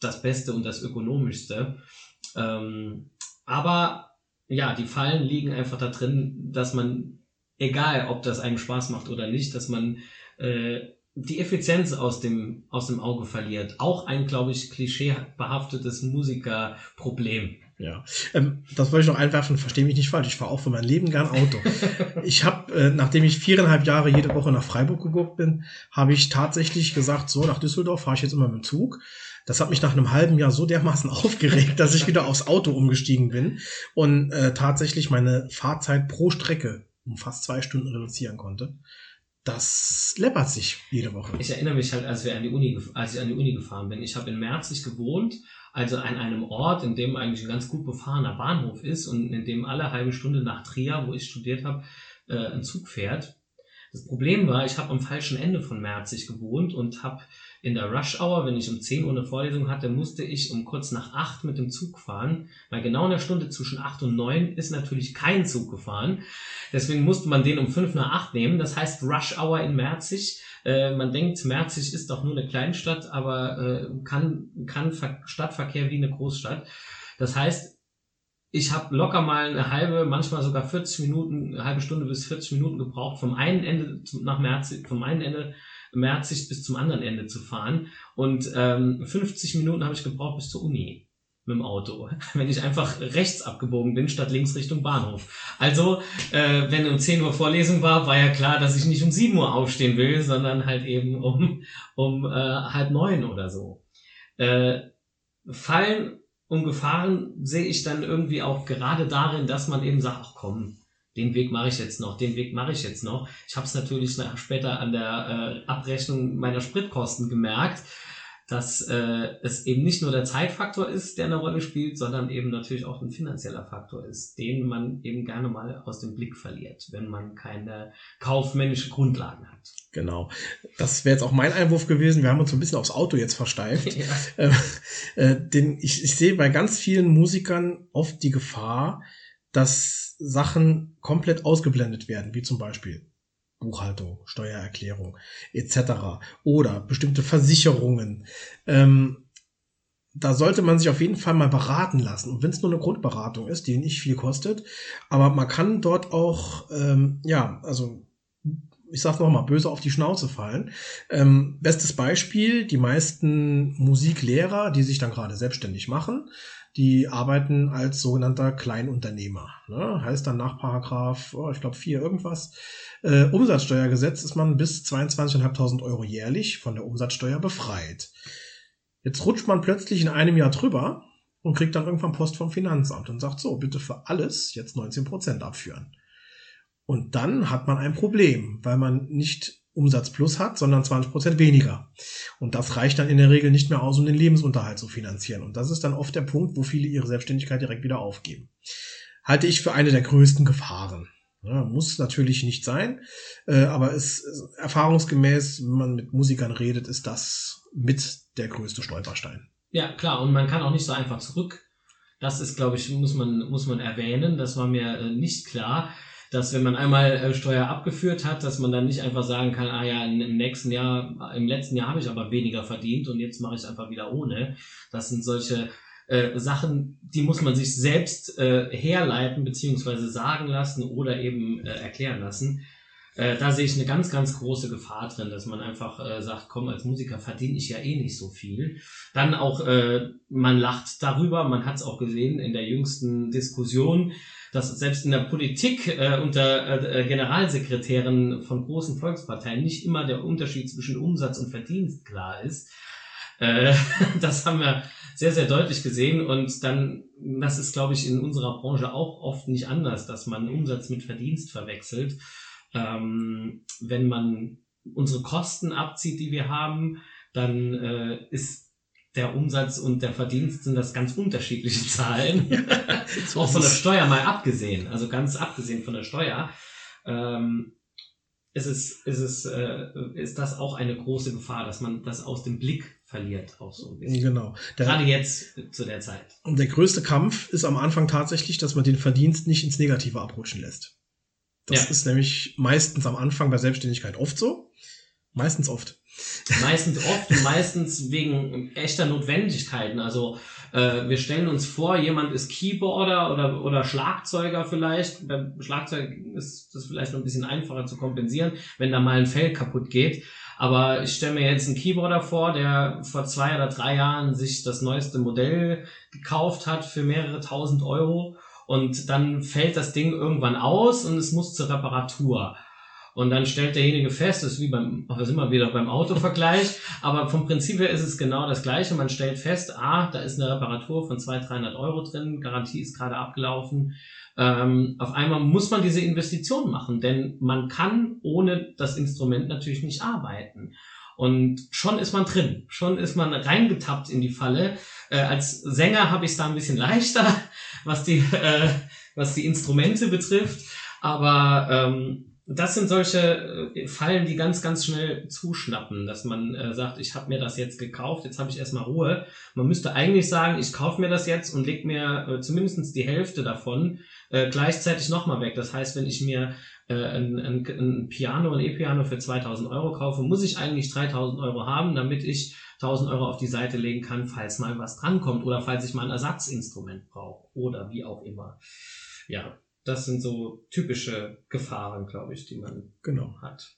das Beste und das Ökonomischste. Ähm, aber ja, die Fallen liegen einfach da drin, dass man, egal ob das einem Spaß macht oder nicht, dass man äh, die Effizienz aus dem, aus dem Auge verliert. Auch ein, glaube ich, klischeebehaftetes Musikerproblem. Ja, ähm, das wollte ich noch einwerfen, verstehe mich nicht falsch, ich fahre auch für mein Leben gern Auto. [LAUGHS] ich habe, äh, nachdem ich viereinhalb Jahre jede Woche nach Freiburg geguckt bin, habe ich tatsächlich gesagt, so nach Düsseldorf fahre ich jetzt immer mit dem Zug. Das hat mich nach einem halben Jahr so dermaßen [LAUGHS] aufgeregt, dass ich wieder aufs Auto umgestiegen bin und äh, tatsächlich meine Fahrzeit pro Strecke um fast zwei Stunden reduzieren konnte das läppert sich jede Woche. Ich erinnere mich halt, als wir an die Uni, als ich an die Uni gefahren bin. Ich habe in Merzig gewohnt, also an einem Ort, in dem eigentlich ein ganz gut befahrener Bahnhof ist und in dem alle halbe Stunde nach Trier, wo ich studiert habe, äh, ein Zug fährt. Das Problem war, ich habe am falschen Ende von Merzig gewohnt und habe in der Rush Hour, wenn ich um 10 Uhr eine Vorlesung hatte, musste ich um kurz nach 8 mit dem Zug fahren, weil genau in der Stunde zwischen 8 und 9 ist natürlich kein Zug gefahren. Deswegen musste man den um 5 nach 8 nehmen. Das heißt Rush Hour in Merzig. Äh, man denkt, Merzig ist doch nur eine Kleinstadt, aber äh, kann, kann Stadtverkehr wie eine Großstadt. Das heißt, ich habe locker mal eine halbe, manchmal sogar 40 Minuten, eine halbe Stunde bis 40 Minuten gebraucht, vom einen Ende nach Merzig, vom einen Ende Merzig bis zum anderen Ende zu fahren. Und ähm, 50 Minuten habe ich gebraucht bis zur Uni mit dem Auto, [LAUGHS] wenn ich einfach rechts abgebogen bin, statt links Richtung Bahnhof. Also, äh, wenn um 10 Uhr Vorlesung war, war ja klar, dass ich nicht um 7 Uhr aufstehen will, sondern halt eben um, um äh, halb neun oder so. Äh, fallen und Gefahren sehe ich dann irgendwie auch gerade darin, dass man eben sagt, ach komm, den Weg mache ich jetzt noch, den Weg mache ich jetzt noch. Ich habe es natürlich später an der äh, Abrechnung meiner Spritkosten gemerkt, dass äh, es eben nicht nur der Zeitfaktor ist, der eine Rolle spielt, sondern eben natürlich auch ein finanzieller Faktor ist, den man eben gerne mal aus dem Blick verliert, wenn man keine kaufmännische Grundlagen hat. Genau. Das wäre jetzt auch mein Einwurf gewesen. Wir haben uns ein bisschen aufs Auto jetzt versteift. [LAUGHS] Ja. Äh, äh, den, ich, ich sehe bei ganz vielen Musikern oft die Gefahr, dass Sachen komplett ausgeblendet werden, wie zum Beispiel Buchhaltung, Steuererklärung etc. oder bestimmte Versicherungen. Ähm, da sollte man sich auf jeden Fall mal beraten lassen. Und wenn es nur eine Grundberatung ist, die nicht viel kostet, aber man kann dort auch, ähm, ja, also ich sag's noch mal, böse auf die Schnauze fallen. Ähm, bestes Beispiel, die meisten Musiklehrer, die sich dann gerade selbstständig machen, die arbeiten als sogenannter Kleinunternehmer. Ne? Heißt dann nach Paragraph, oh, ich glaube vier irgendwas, äh, Umsatzsteuergesetz ist man bis 22.500 Euro jährlich von der Umsatzsteuer befreit. Jetzt rutscht man plötzlich in einem Jahr drüber und kriegt dann irgendwann Post vom Finanzamt und sagt so, bitte für alles jetzt 19 Prozent abführen. Und dann hat man ein Problem, weil man nicht Umsatz plus hat, sondern 20 Prozent weniger. Und das reicht dann in der Regel nicht mehr aus, um den Lebensunterhalt zu finanzieren. Und das ist dann oft der Punkt, wo viele ihre Selbstständigkeit direkt wieder aufgeben. Halte ich für eine der größten Gefahren. Ja, muss natürlich nicht sein, äh, aber es erfahrungsgemäß, wenn man mit Musikern redet, ist das mit der größte Stolperstein. Ja, klar, und man kann auch nicht so einfach zurück. Das ist, glaube ich, muss man, muss man erwähnen. Das war mir äh, nicht klar dass wenn man einmal äh, Steuer abgeführt hat, dass man dann nicht einfach sagen kann, ah ja, im nächsten Jahr, im letzten Jahr habe ich aber weniger verdient und jetzt mache ich einfach wieder ohne. Das sind solche äh, Sachen, die muss man sich selbst äh, herleiten beziehungsweise sagen lassen oder eben äh, erklären lassen. Äh, da sehe ich eine ganz, ganz große Gefahr drin, dass man einfach äh, sagt, komm, als Musiker verdiene ich ja eh nicht so viel. Dann auch, äh, man lacht darüber, man hat es auch gesehen in der jüngsten Diskussion, dass selbst in der Politik äh, unter äh, Generalsekretären von großen Volksparteien nicht immer der Unterschied zwischen Umsatz und Verdienst klar ist. Äh, [LAUGHS] das haben wir sehr, sehr deutlich gesehen und dann, das ist, glaube ich, in unserer Branche auch oft nicht anders, dass man Umsatz mit Verdienst verwechselt ähm, wenn man unsere Kosten abzieht, die wir haben, dann äh, ist der Umsatz und der Verdienst sind das ganz unterschiedliche [LAUGHS] Zahlen. [LAUGHS] auch von der Steuer mal abgesehen, also ganz abgesehen von der Steuer. Ähm, ist es, ist es, äh, ist das auch eine große Gefahr, dass man das aus dem Blick verliert, auch so ein bisschen. Genau. Der, Gerade jetzt zu der Zeit. Und der größte Kampf ist am Anfang tatsächlich, dass man den Verdienst nicht ins Negative abrutschen lässt. Das ja. ist nämlich meistens am Anfang bei Selbstständigkeit oft so. Meistens oft. Meistens oft meistens wegen echter Notwendigkeiten. Also äh, wir stellen uns vor, jemand ist Keyboarder oder, oder Schlagzeuger vielleicht. Beim Schlagzeug ist das vielleicht noch ein bisschen einfacher zu kompensieren, wenn da mal ein Fell kaputt geht. Aber ich stelle mir jetzt einen Keyboarder vor, der vor zwei oder drei Jahren sich das neueste Modell gekauft hat für mehrere tausend Euro und dann fällt das Ding irgendwann aus und es muss zur Reparatur. Und dann stellt derjenige fest, das ist wie beim, sind mal wieder beim Autovergleich, [LAUGHS] aber vom Prinzip her ist es genau das Gleiche. Man stellt fest, ah, da ist eine Reparatur von 200, 300 Euro drin, Garantie ist gerade abgelaufen. Ähm, auf einmal muss man diese Investition machen, denn man kann ohne das Instrument natürlich nicht arbeiten. Und schon ist man drin, schon ist man reingetappt in die Falle. Äh, als Sänger habe ich es da ein bisschen leichter, [LAUGHS] was die, äh, was die Instrumente betrifft. Aber ähm, das sind solche äh, Fallen, die ganz, ganz schnell zuschnappen, dass man äh, sagt, ich habe mir das jetzt gekauft, jetzt habe ich erstmal Ruhe. Man müsste eigentlich sagen, ich kaufe mir das jetzt und leg mir äh, zumindest die Hälfte davon äh, gleichzeitig nochmal weg. Das heißt, wenn ich mir äh, ein, ein, ein Piano, ein E-Piano für 2000 Euro kaufe, muss ich eigentlich 3000 Euro haben, damit ich 1000 Euro auf die Seite legen kann, falls mal was drankommt oder falls ich mal ein Ersatzinstrument brauche oder wie auch immer. Ja, das sind so typische Gefahren, glaube ich, die man genau. hat.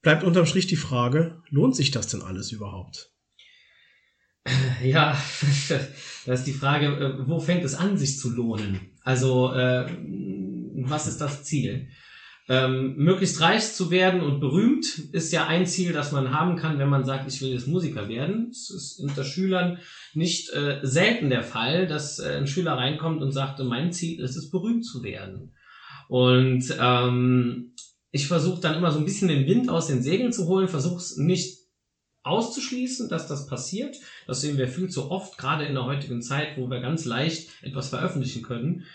Bleibt unterm Strich die Frage, lohnt sich das denn alles überhaupt? Ja, [LAUGHS] das ist die Frage, äh, wo fängt es an, sich zu lohnen? Also, äh, was ist das Ziel? Ähm, möglichst reich zu werden und berühmt ist ja ein Ziel, das man haben kann, wenn man sagt, ich will jetzt Musiker werden. Es ist unter Schülern nicht äh, selten der Fall, dass äh, ein Schüler reinkommt und sagt, mein Ziel ist es, berühmt zu werden. Und ähm, ich versuche dann immer so ein bisschen den Wind aus den Segeln zu holen, versuche es nicht auszuschließen, dass das passiert. Das sehen wir viel zu oft, gerade in der heutigen Zeit, wo wir ganz leicht etwas veröffentlichen können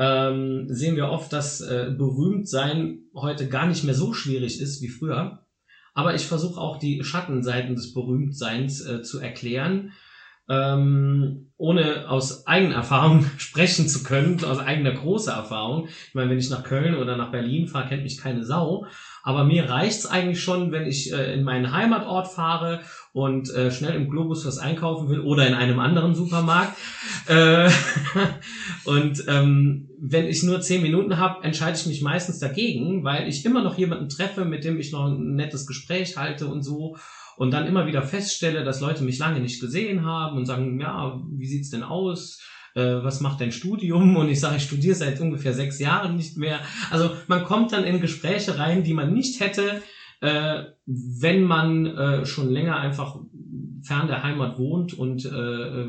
ähm, sehen wir oft, dass äh, Berühmtsein heute gar nicht mehr so schwierig ist wie früher. Aber ich versuche auch die Schattenseiten des Berühmtseins äh, zu erklären, ähm, ohne aus eigener Erfahrung [LAUGHS] sprechen zu können, aus eigener großer Erfahrung. Ich meine, wenn ich nach Köln oder nach Berlin fahre, kennt mich keine Sau. Aber mir reicht's eigentlich schon, wenn ich äh, in meinen Heimatort fahre und äh, schnell im Globus was einkaufen will oder in einem anderen Supermarkt. Äh, [LAUGHS] und ähm, wenn ich nur zehn Minuten habe, entscheide ich mich meistens dagegen, weil ich immer noch jemanden treffe, mit dem ich noch ein nettes Gespräch halte und so. Und dann immer wieder feststelle, dass Leute mich lange nicht gesehen haben und sagen, ja, wie sieht's denn aus? Äh, was macht dein Studium? Und ich sage, ich studiere seit ungefähr sechs Jahren nicht mehr. Also man kommt dann in Gespräche rein, die man nicht hätte, äh, wenn man äh, schon länger einfach fern der Heimat wohnt und äh,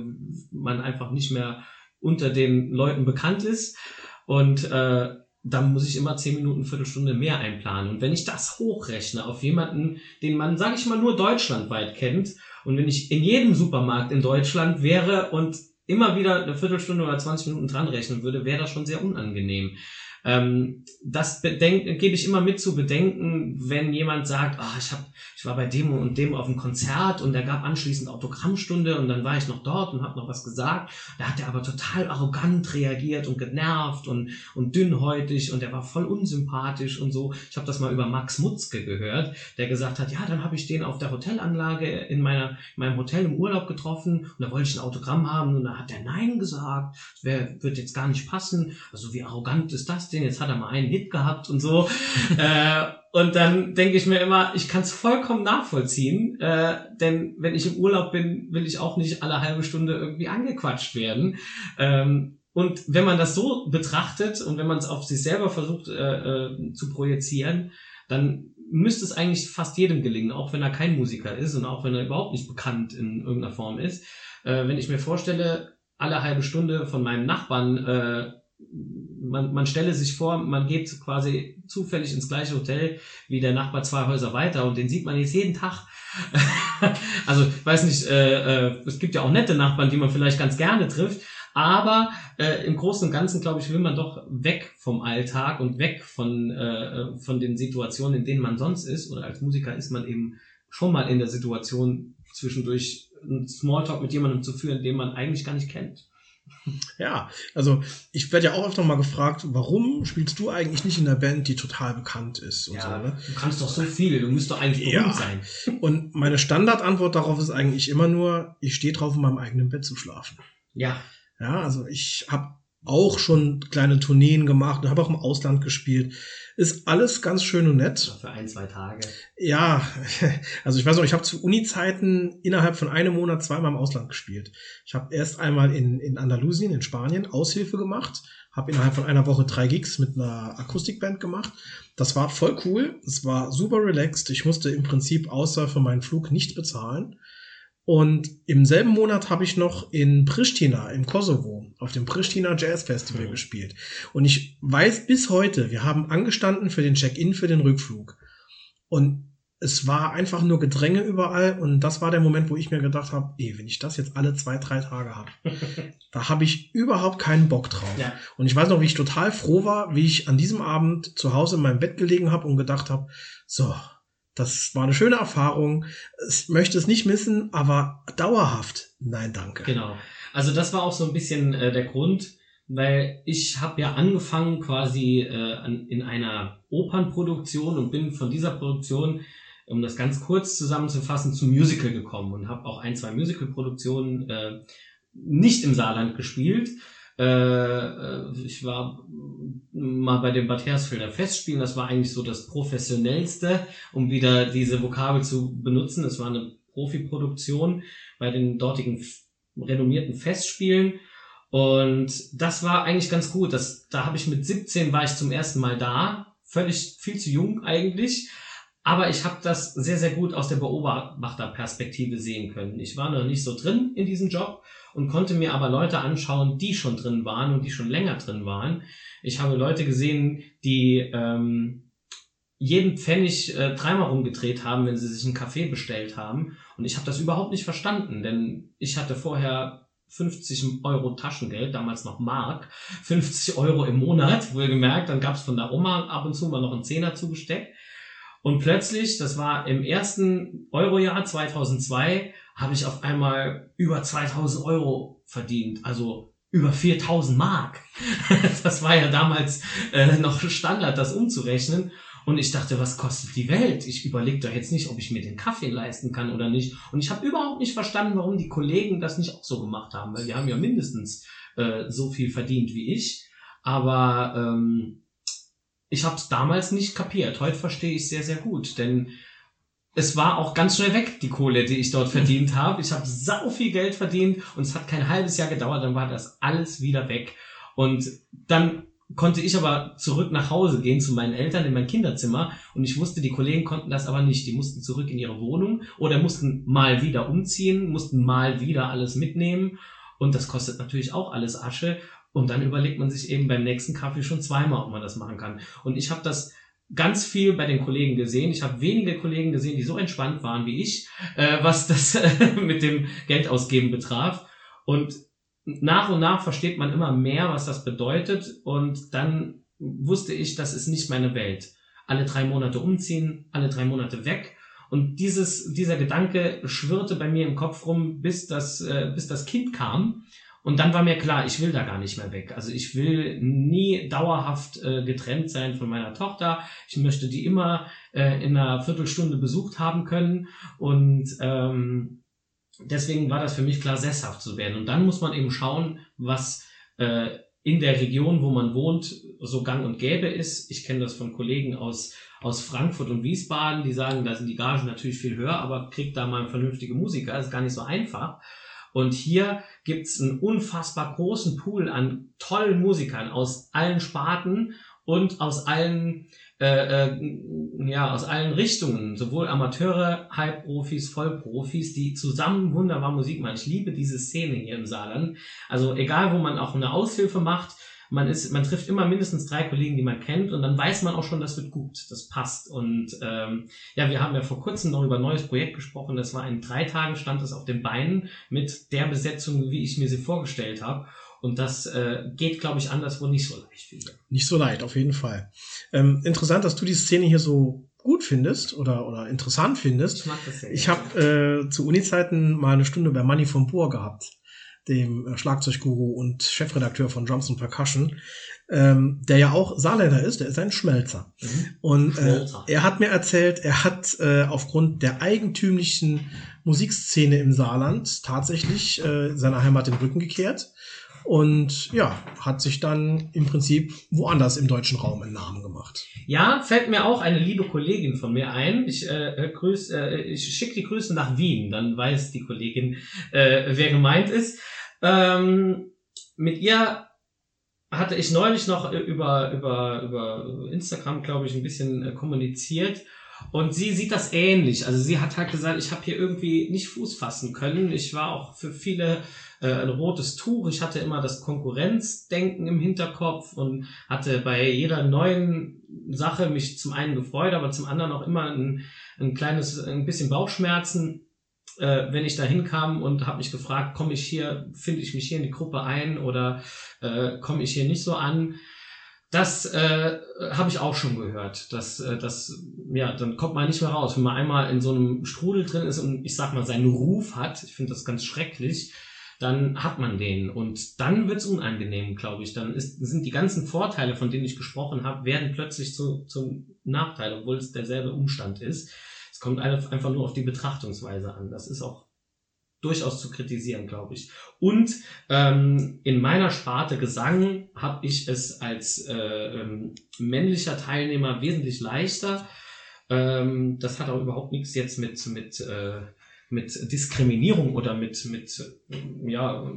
man einfach nicht mehr unter den Leuten bekannt ist. Und äh, dann muss ich immer zehn Minuten, Viertelstunde mehr einplanen. Und wenn ich das hochrechne auf jemanden, den man, sage ich mal, nur deutschlandweit kennt, und wenn ich in jedem Supermarkt in Deutschland wäre und immer wieder eine Viertelstunde oder 20 Minuten dran rechnen würde, wäre das schon sehr unangenehm. Ähm, das gebe ich immer mit zu bedenken, wenn jemand sagt, ah, ich hab, ich war bei dem und dem auf dem Konzert und der gab anschließend Autogrammstunde und dann war ich noch dort und habe noch was gesagt. Da hat er aber total arrogant reagiert und genervt und, und dünnhäutig und er war voll unsympathisch und so. Ich habe das mal über Max Mutzke gehört, der gesagt hat, ja, dann habe ich den auf der Hotelanlage in, meiner, in meinem Hotel im Urlaub getroffen und da wollte ich ein Autogramm haben und da hat er Nein gesagt. Wär, wird jetzt gar nicht passen. Also wie arrogant ist das denn? Jetzt hat er mal einen Hit gehabt und so. [LAUGHS] äh, und dann denke ich mir immer, ich kann es vollkommen nachvollziehen, äh, denn wenn ich im Urlaub bin, will ich auch nicht alle halbe Stunde irgendwie angequatscht werden. Ähm, und wenn man das so betrachtet und wenn man es auf sich selber versucht äh, äh, zu projizieren, dann müsste es eigentlich fast jedem gelingen, auch wenn er kein Musiker ist und auch wenn er überhaupt nicht bekannt in irgendeiner Form ist. Äh, wenn ich mir vorstelle, alle halbe Stunde von meinem Nachbarn äh, man, man stelle sich vor, man geht quasi zufällig ins gleiche Hotel wie der Nachbar zwei Häuser weiter und den sieht man jetzt jeden Tag. [LAUGHS] also weiß nicht, äh, äh, es gibt ja auch nette Nachbarn, die man vielleicht ganz gerne trifft, aber äh, im Großen und Ganzen, glaube ich, will man doch weg vom Alltag und weg von, äh, von den Situationen, in denen man sonst ist. Oder als Musiker ist man eben schon mal in der Situation, zwischendurch einen Smalltalk mit jemandem zu führen, den man eigentlich gar nicht kennt. Ja, also ich werde ja auch öfter mal gefragt, warum spielst du eigentlich nicht in der Band, die total bekannt ist und ja, so, ne? Du kannst doch so viel, du musst doch eigentlich Ja. berühmt sein. Und meine Standardantwort darauf ist eigentlich immer nur, ich stehe drauf, in meinem eigenen Bett zu schlafen. Ja, Ja, also ich habe auch schon kleine Tourneen gemacht und habe auch im Ausland gespielt. Ist alles ganz schön und nett. für ein, zwei Tage. Ja, [LAUGHS] also ich weiß noch, ich habe zu Uni-Zeiten innerhalb von einem Monat zweimal im Ausland gespielt. Ich habe erst einmal in, in Andalusien, in Spanien, Aushilfe gemacht, habe innerhalb von einer Woche drei Gigs mit einer Akustikband gemacht. Das war voll cool, es war super relaxed. Ich musste im Prinzip außer für meinen Flug nicht bezahlen. Und im selben Monat habe ich noch in Pristina im Kosovo auf dem Pristina Jazz Festival Mhm. gespielt. Und ich weiß bis heute, wir haben angestanden für den Check-in für den Rückflug. Und es war einfach nur Gedränge überall. Und das war der Moment, wo ich mir gedacht habe, ey, wenn ich das jetzt alle zwei, drei Tage habe, [LAUGHS] da habe ich überhaupt keinen Bock drauf. Ja. Und ich weiß noch, wie ich total froh war, wie ich an diesem Abend zu Hause in meinem Bett gelegen habe und gedacht habe, so, das war eine schöne Erfahrung. Ich möchte es nicht missen, aber dauerhaft, nein, danke. Genau. Also das war auch so ein bisschen äh, der Grund, weil ich habe ja angefangen quasi äh, an, in einer Opernproduktion und bin von dieser Produktion, um das ganz kurz zusammenzufassen, zum Musical gekommen und habe auch ein, zwei Musicalproduktionen äh, nicht im Saarland gespielt. Äh, äh, ich war mal bei dem Bad Hersfelder Festspielen, das war eigentlich so das professionellste, um wieder diese Vokabel zu benutzen. Es war eine Profiproduktion bei den dortigen renommierten Festspielen. Und das war eigentlich ganz gut. Das, da habe ich mit 17 war ich zum ersten Mal da. Völlig viel zu jung eigentlich. Aber ich habe das sehr, sehr gut aus der Beobachterperspektive sehen können. Ich war noch nicht so drin in diesem Job und konnte mir aber Leute anschauen, die schon drin waren und die schon länger drin waren. Ich habe Leute gesehen, die ähm, jeden Pfennig äh, dreimal rumgedreht haben, wenn sie sich einen Kaffee bestellt haben. Und ich habe das überhaupt nicht verstanden, denn ich hatte vorher 50 Euro Taschengeld, damals noch Mark, 50 Euro im Monat, wohlgemerkt. Dann gab's von der Oma ab und zu mal noch einen Zehner zugesteckt. Und plötzlich, das war im ersten Eurojahr 2002, habe ich auf einmal über 2000 Euro verdient. Also über 4000 Mark. [LAUGHS] Das war ja damals äh, noch Standard, das umzurechnen. Und ich dachte, was kostet die Welt? Ich überlege doch jetzt nicht, ob ich mir den Kaffee leisten kann oder nicht. Und ich habe überhaupt nicht verstanden, warum die Kollegen das nicht auch so gemacht haben, weil die haben ja mindestens äh, so viel verdient wie ich. Aber ähm, ich habe es damals nicht kapiert. Heute verstehe ich sehr, sehr gut, denn es war auch ganz schnell weg, die Kohle, die ich dort verdient [LAUGHS] habe. Ich habe sau viel Geld verdient und es hat kein halbes Jahr gedauert, dann war das alles wieder weg. Und dann konnte ich aber zurück nach Hause gehen zu meinen Eltern in mein Kinderzimmer und ich wusste, die Kollegen konnten das aber nicht. Die mussten zurück in ihre Wohnung oder mussten mal wieder umziehen, mussten mal wieder alles mitnehmen und das kostet natürlich auch alles Asche und dann überlegt man sich eben beim nächsten Kaffee schon zweimal, ob man das machen kann. Und ich habe das ganz viel bei den Kollegen gesehen. Ich habe wenige Kollegen gesehen, die so entspannt waren wie ich, äh, was das [LAUGHS] mit dem Geldausgeben betraf. Und nach und nach versteht man immer mehr, was das bedeutet. Und dann wusste ich, das ist nicht meine Welt. Alle drei Monate umziehen, alle drei Monate weg. Und dieses, dieser Gedanke schwirrte bei mir im Kopf rum, bis das, äh, bis das Kind kam. Und dann war mir klar, ich will da gar nicht mehr weg. Also ich will nie dauerhaft äh, getrennt sein von meiner Tochter. Ich möchte die immer äh, in einer Viertelstunde besucht haben können. Und ähm, deswegen war das für mich klar, sesshaft zu werden. Und dann muss man eben schauen, was äh, in der Region, wo man wohnt, so gang und gäbe ist. Ich kenne das von Kollegen aus, aus Frankfurt und Wiesbaden, die sagen, da sind die Gagen natürlich viel höher, aber kriegt da mal vernünftige Musiker. Ist gar nicht so einfach. Und hier gibt's einen unfassbar großen Pool an tollen Musikern aus allen Sparten und aus allen äh, äh, ja aus allen Richtungen, sowohl Amateure, Halbprofis, Vollprofis, die zusammen wunderbar Musik machen. Ich liebe diese Szene hier im Saarland. Also egal, wo man auch eine Aushilfe macht, man ist, man trifft immer mindestens drei Kollegen, die man kennt, und dann weiß man auch schon, das wird gut, das passt. Und ähm, ja, wir haben ja vor kurzem noch über ein neues Projekt gesprochen. Das war in drei Tagen stand es auf den Beinen mit der Besetzung, wie ich mir sie vorgestellt habe. Und das äh, geht, glaube ich, anderswo nicht so leicht hier. Nicht so leicht, auf jeden Fall. Ähm, interessant, dass du die Szene hier so gut findest oder, oder interessant findest. Ich mag das sehr. Ich habe äh, zu Uni-Zeiten mal eine Stunde bei Manny von Bohr gehabt dem äh, Schlagzeugguru und Chefredakteur von Drums and Percussion, ähm, der ja auch Saarländer ist, der ist ein Schmelzer. Mhm. Und äh, er hat mir erzählt, er hat äh, aufgrund der eigentümlichen Musikszene im Saarland tatsächlich äh, seiner Heimat den Rücken gekehrt und ja, hat sich dann im Prinzip woanders im deutschen Raum einen Namen gemacht. Ja, fällt mir auch eine liebe Kollegin von mir ein. Ich, äh, grüß, äh, ich schicke die Grüße nach Wien, dann weiß die Kollegin, äh, wer gemeint ist. Ähm, mit ihr hatte ich neulich noch über, über, über Instagram, glaube ich, ein bisschen äh, kommuniziert. Und sie sieht das ähnlich. Also sie hat halt gesagt, ich habe hier irgendwie nicht Fuß fassen können. Ich war auch für viele äh, ein rotes Tuch. Ich hatte immer das Konkurrenzdenken im Hinterkopf und hatte bei jeder neuen Sache mich zum einen gefreut, aber zum anderen auch immer ein, ein kleines, ein bisschen Bauchschmerzen äh, wenn ich da hinkam und habe mich gefragt, komme ich hier, finde ich mich hier in die Gruppe ein oder äh, komme ich hier nicht so an? Das äh, habe ich auch schon gehört. Dass, äh, das, ja, dann kommt man nicht mehr raus. Wenn man einmal in so einem Strudel drin ist und ich sag mal seinen Ruf hat, ich finde das ganz schrecklich, dann hat man den. Und dann wird's unangenehm, glaube ich. Dann ist, sind die ganzen Vorteile, von denen ich gesprochen habe, werden plötzlich zu, zum Nachteil, obwohl es derselbe Umstand ist kommt einfach nur auf die Betrachtungsweise an. Das ist auch durchaus zu kritisieren, glaube ich. Und ähm, in meiner Sparte Gesang habe ich es als äh, ähm, männlicher Teilnehmer wesentlich leichter. Ähm, das hat auch überhaupt nichts jetzt mit mit äh, mit Diskriminierung oder mit mit ja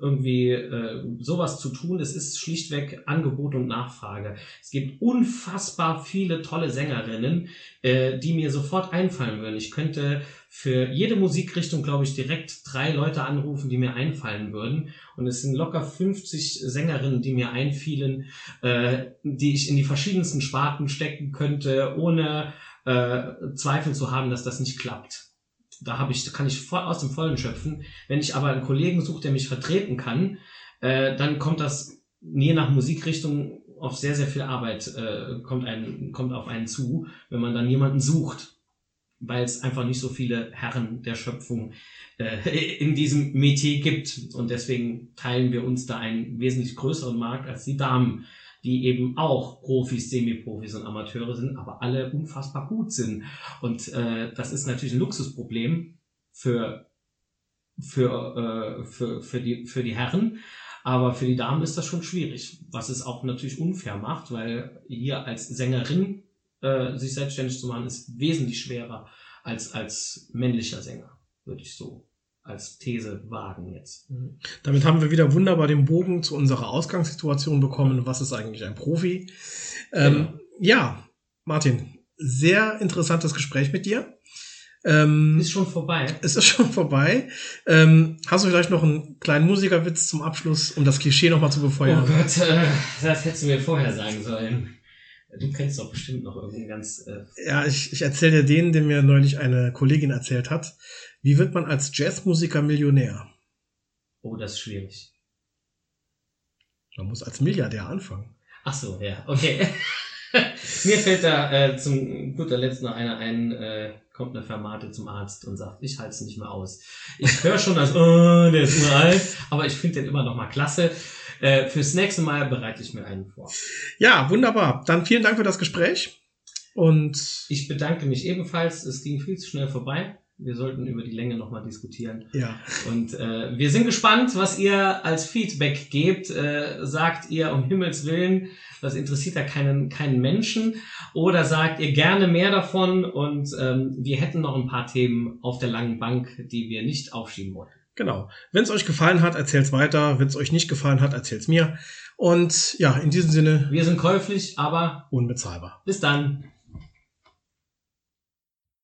irgendwie äh, sowas zu tun. Es ist schlichtweg Angebot und Nachfrage. Es gibt unfassbar viele tolle Sängerinnen, äh, die mir sofort einfallen würden. Ich könnte für jede Musikrichtung, glaube ich, direkt drei Leute anrufen, die mir einfallen würden. Und es sind locker 50 Sängerinnen, die mir einfielen, äh, die ich in die verschiedensten Sparten stecken könnte, ohne äh, Zweifel zu haben, dass das nicht klappt da habe ich, da kann ich voll aus dem Vollen schöpfen. Wenn ich aber einen Kollegen suche, der mich vertreten kann, äh, dann kommt das je nach Musikrichtung auf sehr, sehr viel Arbeit, äh, kommt, ein, kommt auf einen zu, wenn man dann jemanden sucht. Weil es einfach nicht so viele Herren der Schöpfung äh, [LAUGHS] in diesem Metier gibt. Und deswegen teilen wir uns da einen wesentlich größeren Markt als die Damen die eben auch Profis, Semi-Profis und Amateure sind, aber alle unfassbar gut sind. Und äh, das ist natürlich ein Luxusproblem für, für, äh, für, für, die, für die Herren. Aber für die Damen ist das schon schwierig, was es auch natürlich unfair macht, weil hier als Sängerin äh, sich selbstständig zu machen, ist wesentlich schwerer als als männlicher Sänger, würde ich so als These wagen jetzt. Mhm. Damit haben wir wieder wunderbar den Bogen zu unserer Ausgangssituation bekommen. Was ist eigentlich ein Profi? Ähm, genau. Ja, Martin, sehr interessantes Gespräch mit dir. Ähm, ist schon vorbei. Es ist schon vorbei. Ähm, hast du vielleicht noch einen kleinen Musikerwitz zum Abschluss, um das Klischee nochmal zu befeuern? Oh Gott, äh, das hättest du mir vorher sagen sollen. Du kennst doch bestimmt noch irgendeinen ganz. Äh ja, ich, ich erzähle dir den, den mir neulich eine Kollegin erzählt hat. Wie wird man als Jazzmusiker Millionär? Oh, das ist schwierig. Man muss als Milliardär anfangen. Ach so, ja, okay. [LAUGHS] Mir fällt da äh, zum guter Letzt noch einer ein, äh, kommt eine Fermate zum Arzt und sagt, ich halte es nicht mehr aus. Ich höre schon das, oh, der ist uralt, aber ich finde den immer noch mal klasse. Äh, fürs nächste Mal bereite ich mir einen vor. Ja, wunderbar. Dann vielen Dank für das Gespräch. Und Ich bedanke mich ebenfalls. Es ging viel zu schnell vorbei. Wir sollten über die Länge nochmal diskutieren. ja, Und äh, wir sind gespannt, was ihr als Feedback gebt. Äh, sagt ihr um Himmels Willen, das interessiert ja keinen, keinen Menschen? Oder sagt ihr gerne mehr davon? Und ähm, wir hätten noch ein paar Themen auf der langen Bank, die wir nicht aufschieben wollen. genau. Wenn es euch gefallen hat, erzählt's weiter. Wenn es euch nicht gefallen hat, erzählt's mir. Und ja, in diesem Sinne Wir sind käuflich, aber unbezahlbar. bis dann.